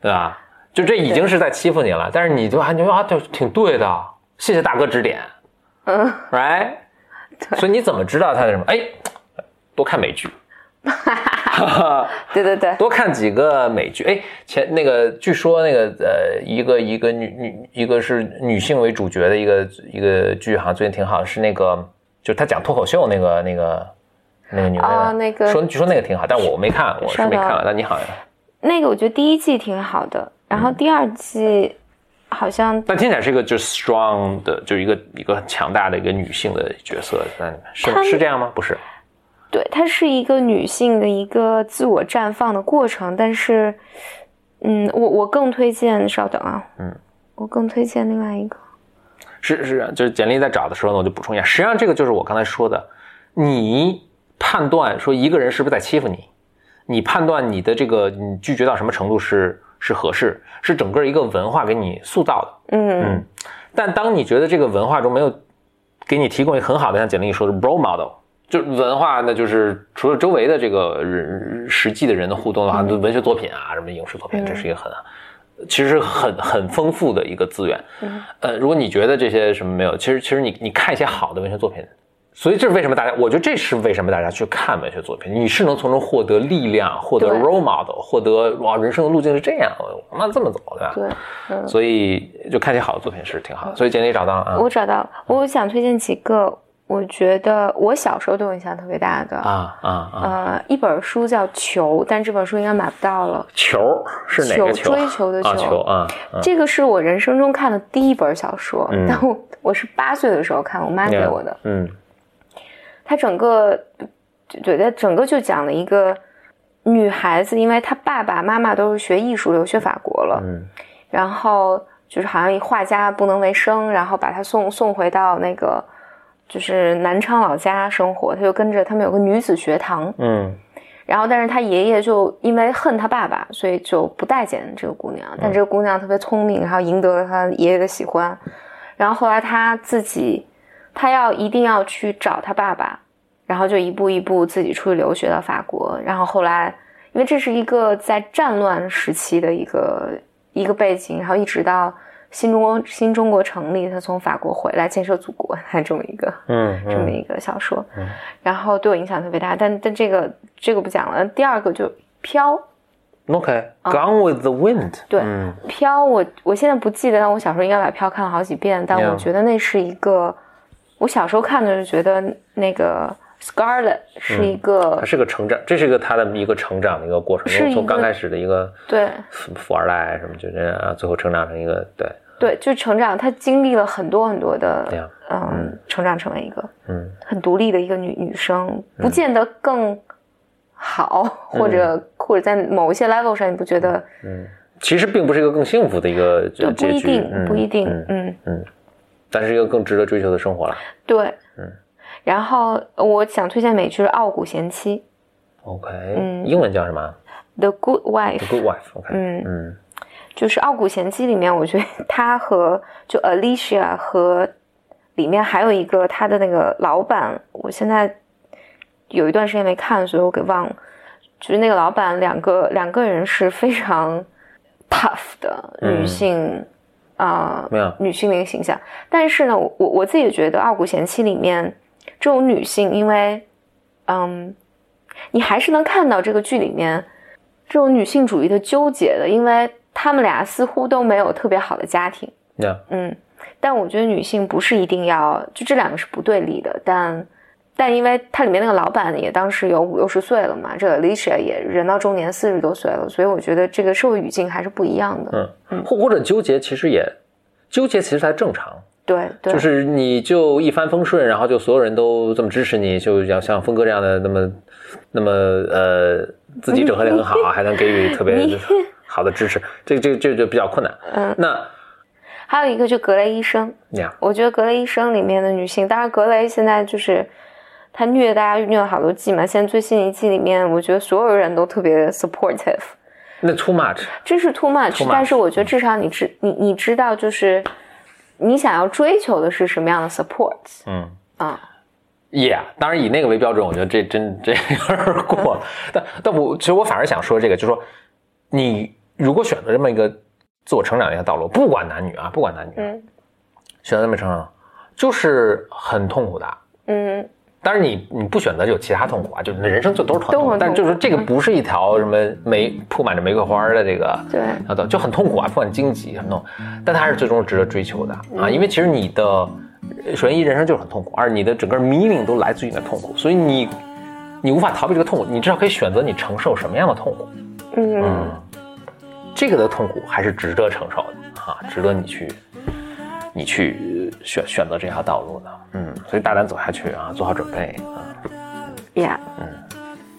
对吧？就这已经是在欺负你了，但是你就还觉得啊，就挺对的，谢谢大哥指点嗯，，right？所以你怎么知道他是什么？哎，多看美剧，对 对对，多看几个美剧。哎，前那个据说那个呃，一个一个女女一个是女性为主角的一个一个剧，好像最近挺好，是那个就她讲脱口秀那个那个那个女的，哦那个说据说那个挺好，但我没看，我是没看稍等，但你好像，那个我觉得第一季挺好的，然后第二季好像但听起来是一个就是 strong 的，就一个一个很强大的一个女性的角色在里面，是是这样吗？不是，对它是一个女性的一个自我绽放的过程，但是，嗯，我我更推荐，稍等啊，嗯，我更推荐另外一个，是是，就是简历在找的时候呢，我就补充一下，实际上这个就是我刚才说的，你判断说一个人是不是在欺负你，你判断你的这个你拒绝到什么程度是是合适，是整个一个文化给你塑造的，嗯。嗯，但当你觉得这个文化中没有给你提供一个很好的，像简历说的 role model，就文化，那就是除了周围的这个人实际的人的互动的话，就文学作品啊，什么影视作品，这是一个很。其实很很丰富的一个资源，呃，如果你觉得这些什么没有，其实其实你你看一些好的文学作品，所以这是为什么大家，我觉得这是为什么大家去看文学作品，你是能从中获得力量，获得 role model，获得哇人生的路径是这样，那这么走对吧？对，嗯，所以就看些好的作品是挺好的。所以简历找到了啊我找到了，我想推荐几个，我觉得我小时候对我影响特别大的，啊啊啊！呃，一本书叫《球》，但这本书应该买不到了。球是哪个球？追求的啊球球啊啊！这个是我人生中看的第一本小说，嗯 但我我是八岁的时候看，我妈给我的。嗯它整个，对，它整个就讲了一个女孩子，因为她爸爸妈妈都是学艺术，留学法国了，嗯然后就是好像一画家不能为生，然后把她送送回到那个就是南昌老家生活，他就跟着他们有个女子学堂，嗯。然后但是他爷爷就因为恨他爸爸，所以就不待见这个姑娘，但这个姑娘特别聪明，然后赢得了他爷爷的喜欢，然后后来他自己，他要一定要去找他爸爸，然后就一步一步自己出去留学到法国，然后后来因为这是一个在战乱时期的一个一个背景，然后一直到新中国新中国成立，他从法国回来建设祖国，还 这么一个。嗯嗯这么一个小说，然后对我影响特别大。但但这个这个不讲了。第二个就飘，OK，Gone with the Wind。对嗯飘，我我现在不记得，但我小时候应该把飘看了好几遍。但我觉得那是一个，我小时候看的就觉得那个 Scarlet 是一个、它是个成长，这是一个他的一个成长的一个过程，是从从刚开始的一个对富富二代什么，就这样啊，最后成长成一个对，对，就成长，他经历了很多很多的嗯，成长成为一个嗯很独立的一个女女生，不见得更好，或者或者在某一些 level 上，你不觉得？嗯，其实并不是一个更幸福的一个对，不一定，嗯不一定，嗯，嗯但是一个更值得追求的生活了。对，嗯。然后我想推荐美剧是《傲骨贤妻 OK，嗯英文叫什么 The Good Wife》，？The Good Wife。OK，嗯嗯就是《傲骨贤妻》里面，我觉得她和就 Alicia 和里面还有一个她的那个老板，我现在有一段时间没看，所以我给忘了。就是那个老板两个 两个人是非常 tough 的女性啊、没有女性的一个形象。但是呢，我我我自己觉得《傲骨贤妻》里面这种女性，因为嗯，你还是能看到这个剧里面这种女性主义的纠结的，因为她们俩似乎都没有特别好的家庭。呀，嗯，但我觉得女性不是一定要，就这两个是不对立的，但但因为它里面那个老板也当时有五六十岁了嘛，这个 Alicia 也人到中年四十多岁了，所以我觉得这个社会语境还是不一样的。嗯，或或者纠结，其实也纠结，其实才正常。对对，就是你就一帆风顺，然后就所有人都这么支持你，就像像峰哥这样的那么那么呃自己整合的很好，还能给予特别 好的支持，这个这个这个就比较困难。嗯，那还有一个就格雷医生，呀，我觉得格雷医生里面的女性，当然格雷现在就是他虐大家虐了好多季嘛，现在最新一季里面，我觉得所有人都特别 supportive，那 too much，这是 too much，, Too much 但是我觉得至少你知你你知道就是你想要追求的是什么样的 support 嗯。啊？Yeah，当然以那个为标准，我觉得这真这有点过了。但但我其实我反而想说这个，就是说，你如果选择这么一个自我成长的一个道路，不管男女啊，不管男女，嗯选择这么成长，就是很痛苦的。嗯当然你你不选择就有其他痛苦啊，就是人生就都是很痛苦，但就是这个不是一条什么玫铺满着玫瑰花的这个对就很痛苦啊，不管荆棘很痛苦，但它还是最终值得追求的啊，因为其实你的首先一人生就是很痛苦，二你的整个 meaning 都来自于你的痛苦，所以你你无法逃避这个痛苦，你至少可以选择你承受什么样的痛苦，嗯。嗯，这个的痛苦还是值得承受的啊，值得你去你去选选择这条道路的。嗯，所以大胆走下去啊，做好准备啊。Yeah。嗯。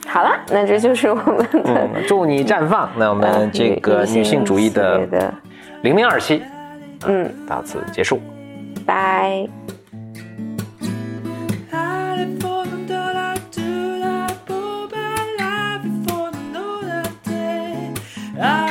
好了，那这就是我们的、祝你绽放。那我们这个女性主义的零零二期，嗯，到此结束，拜。Bye.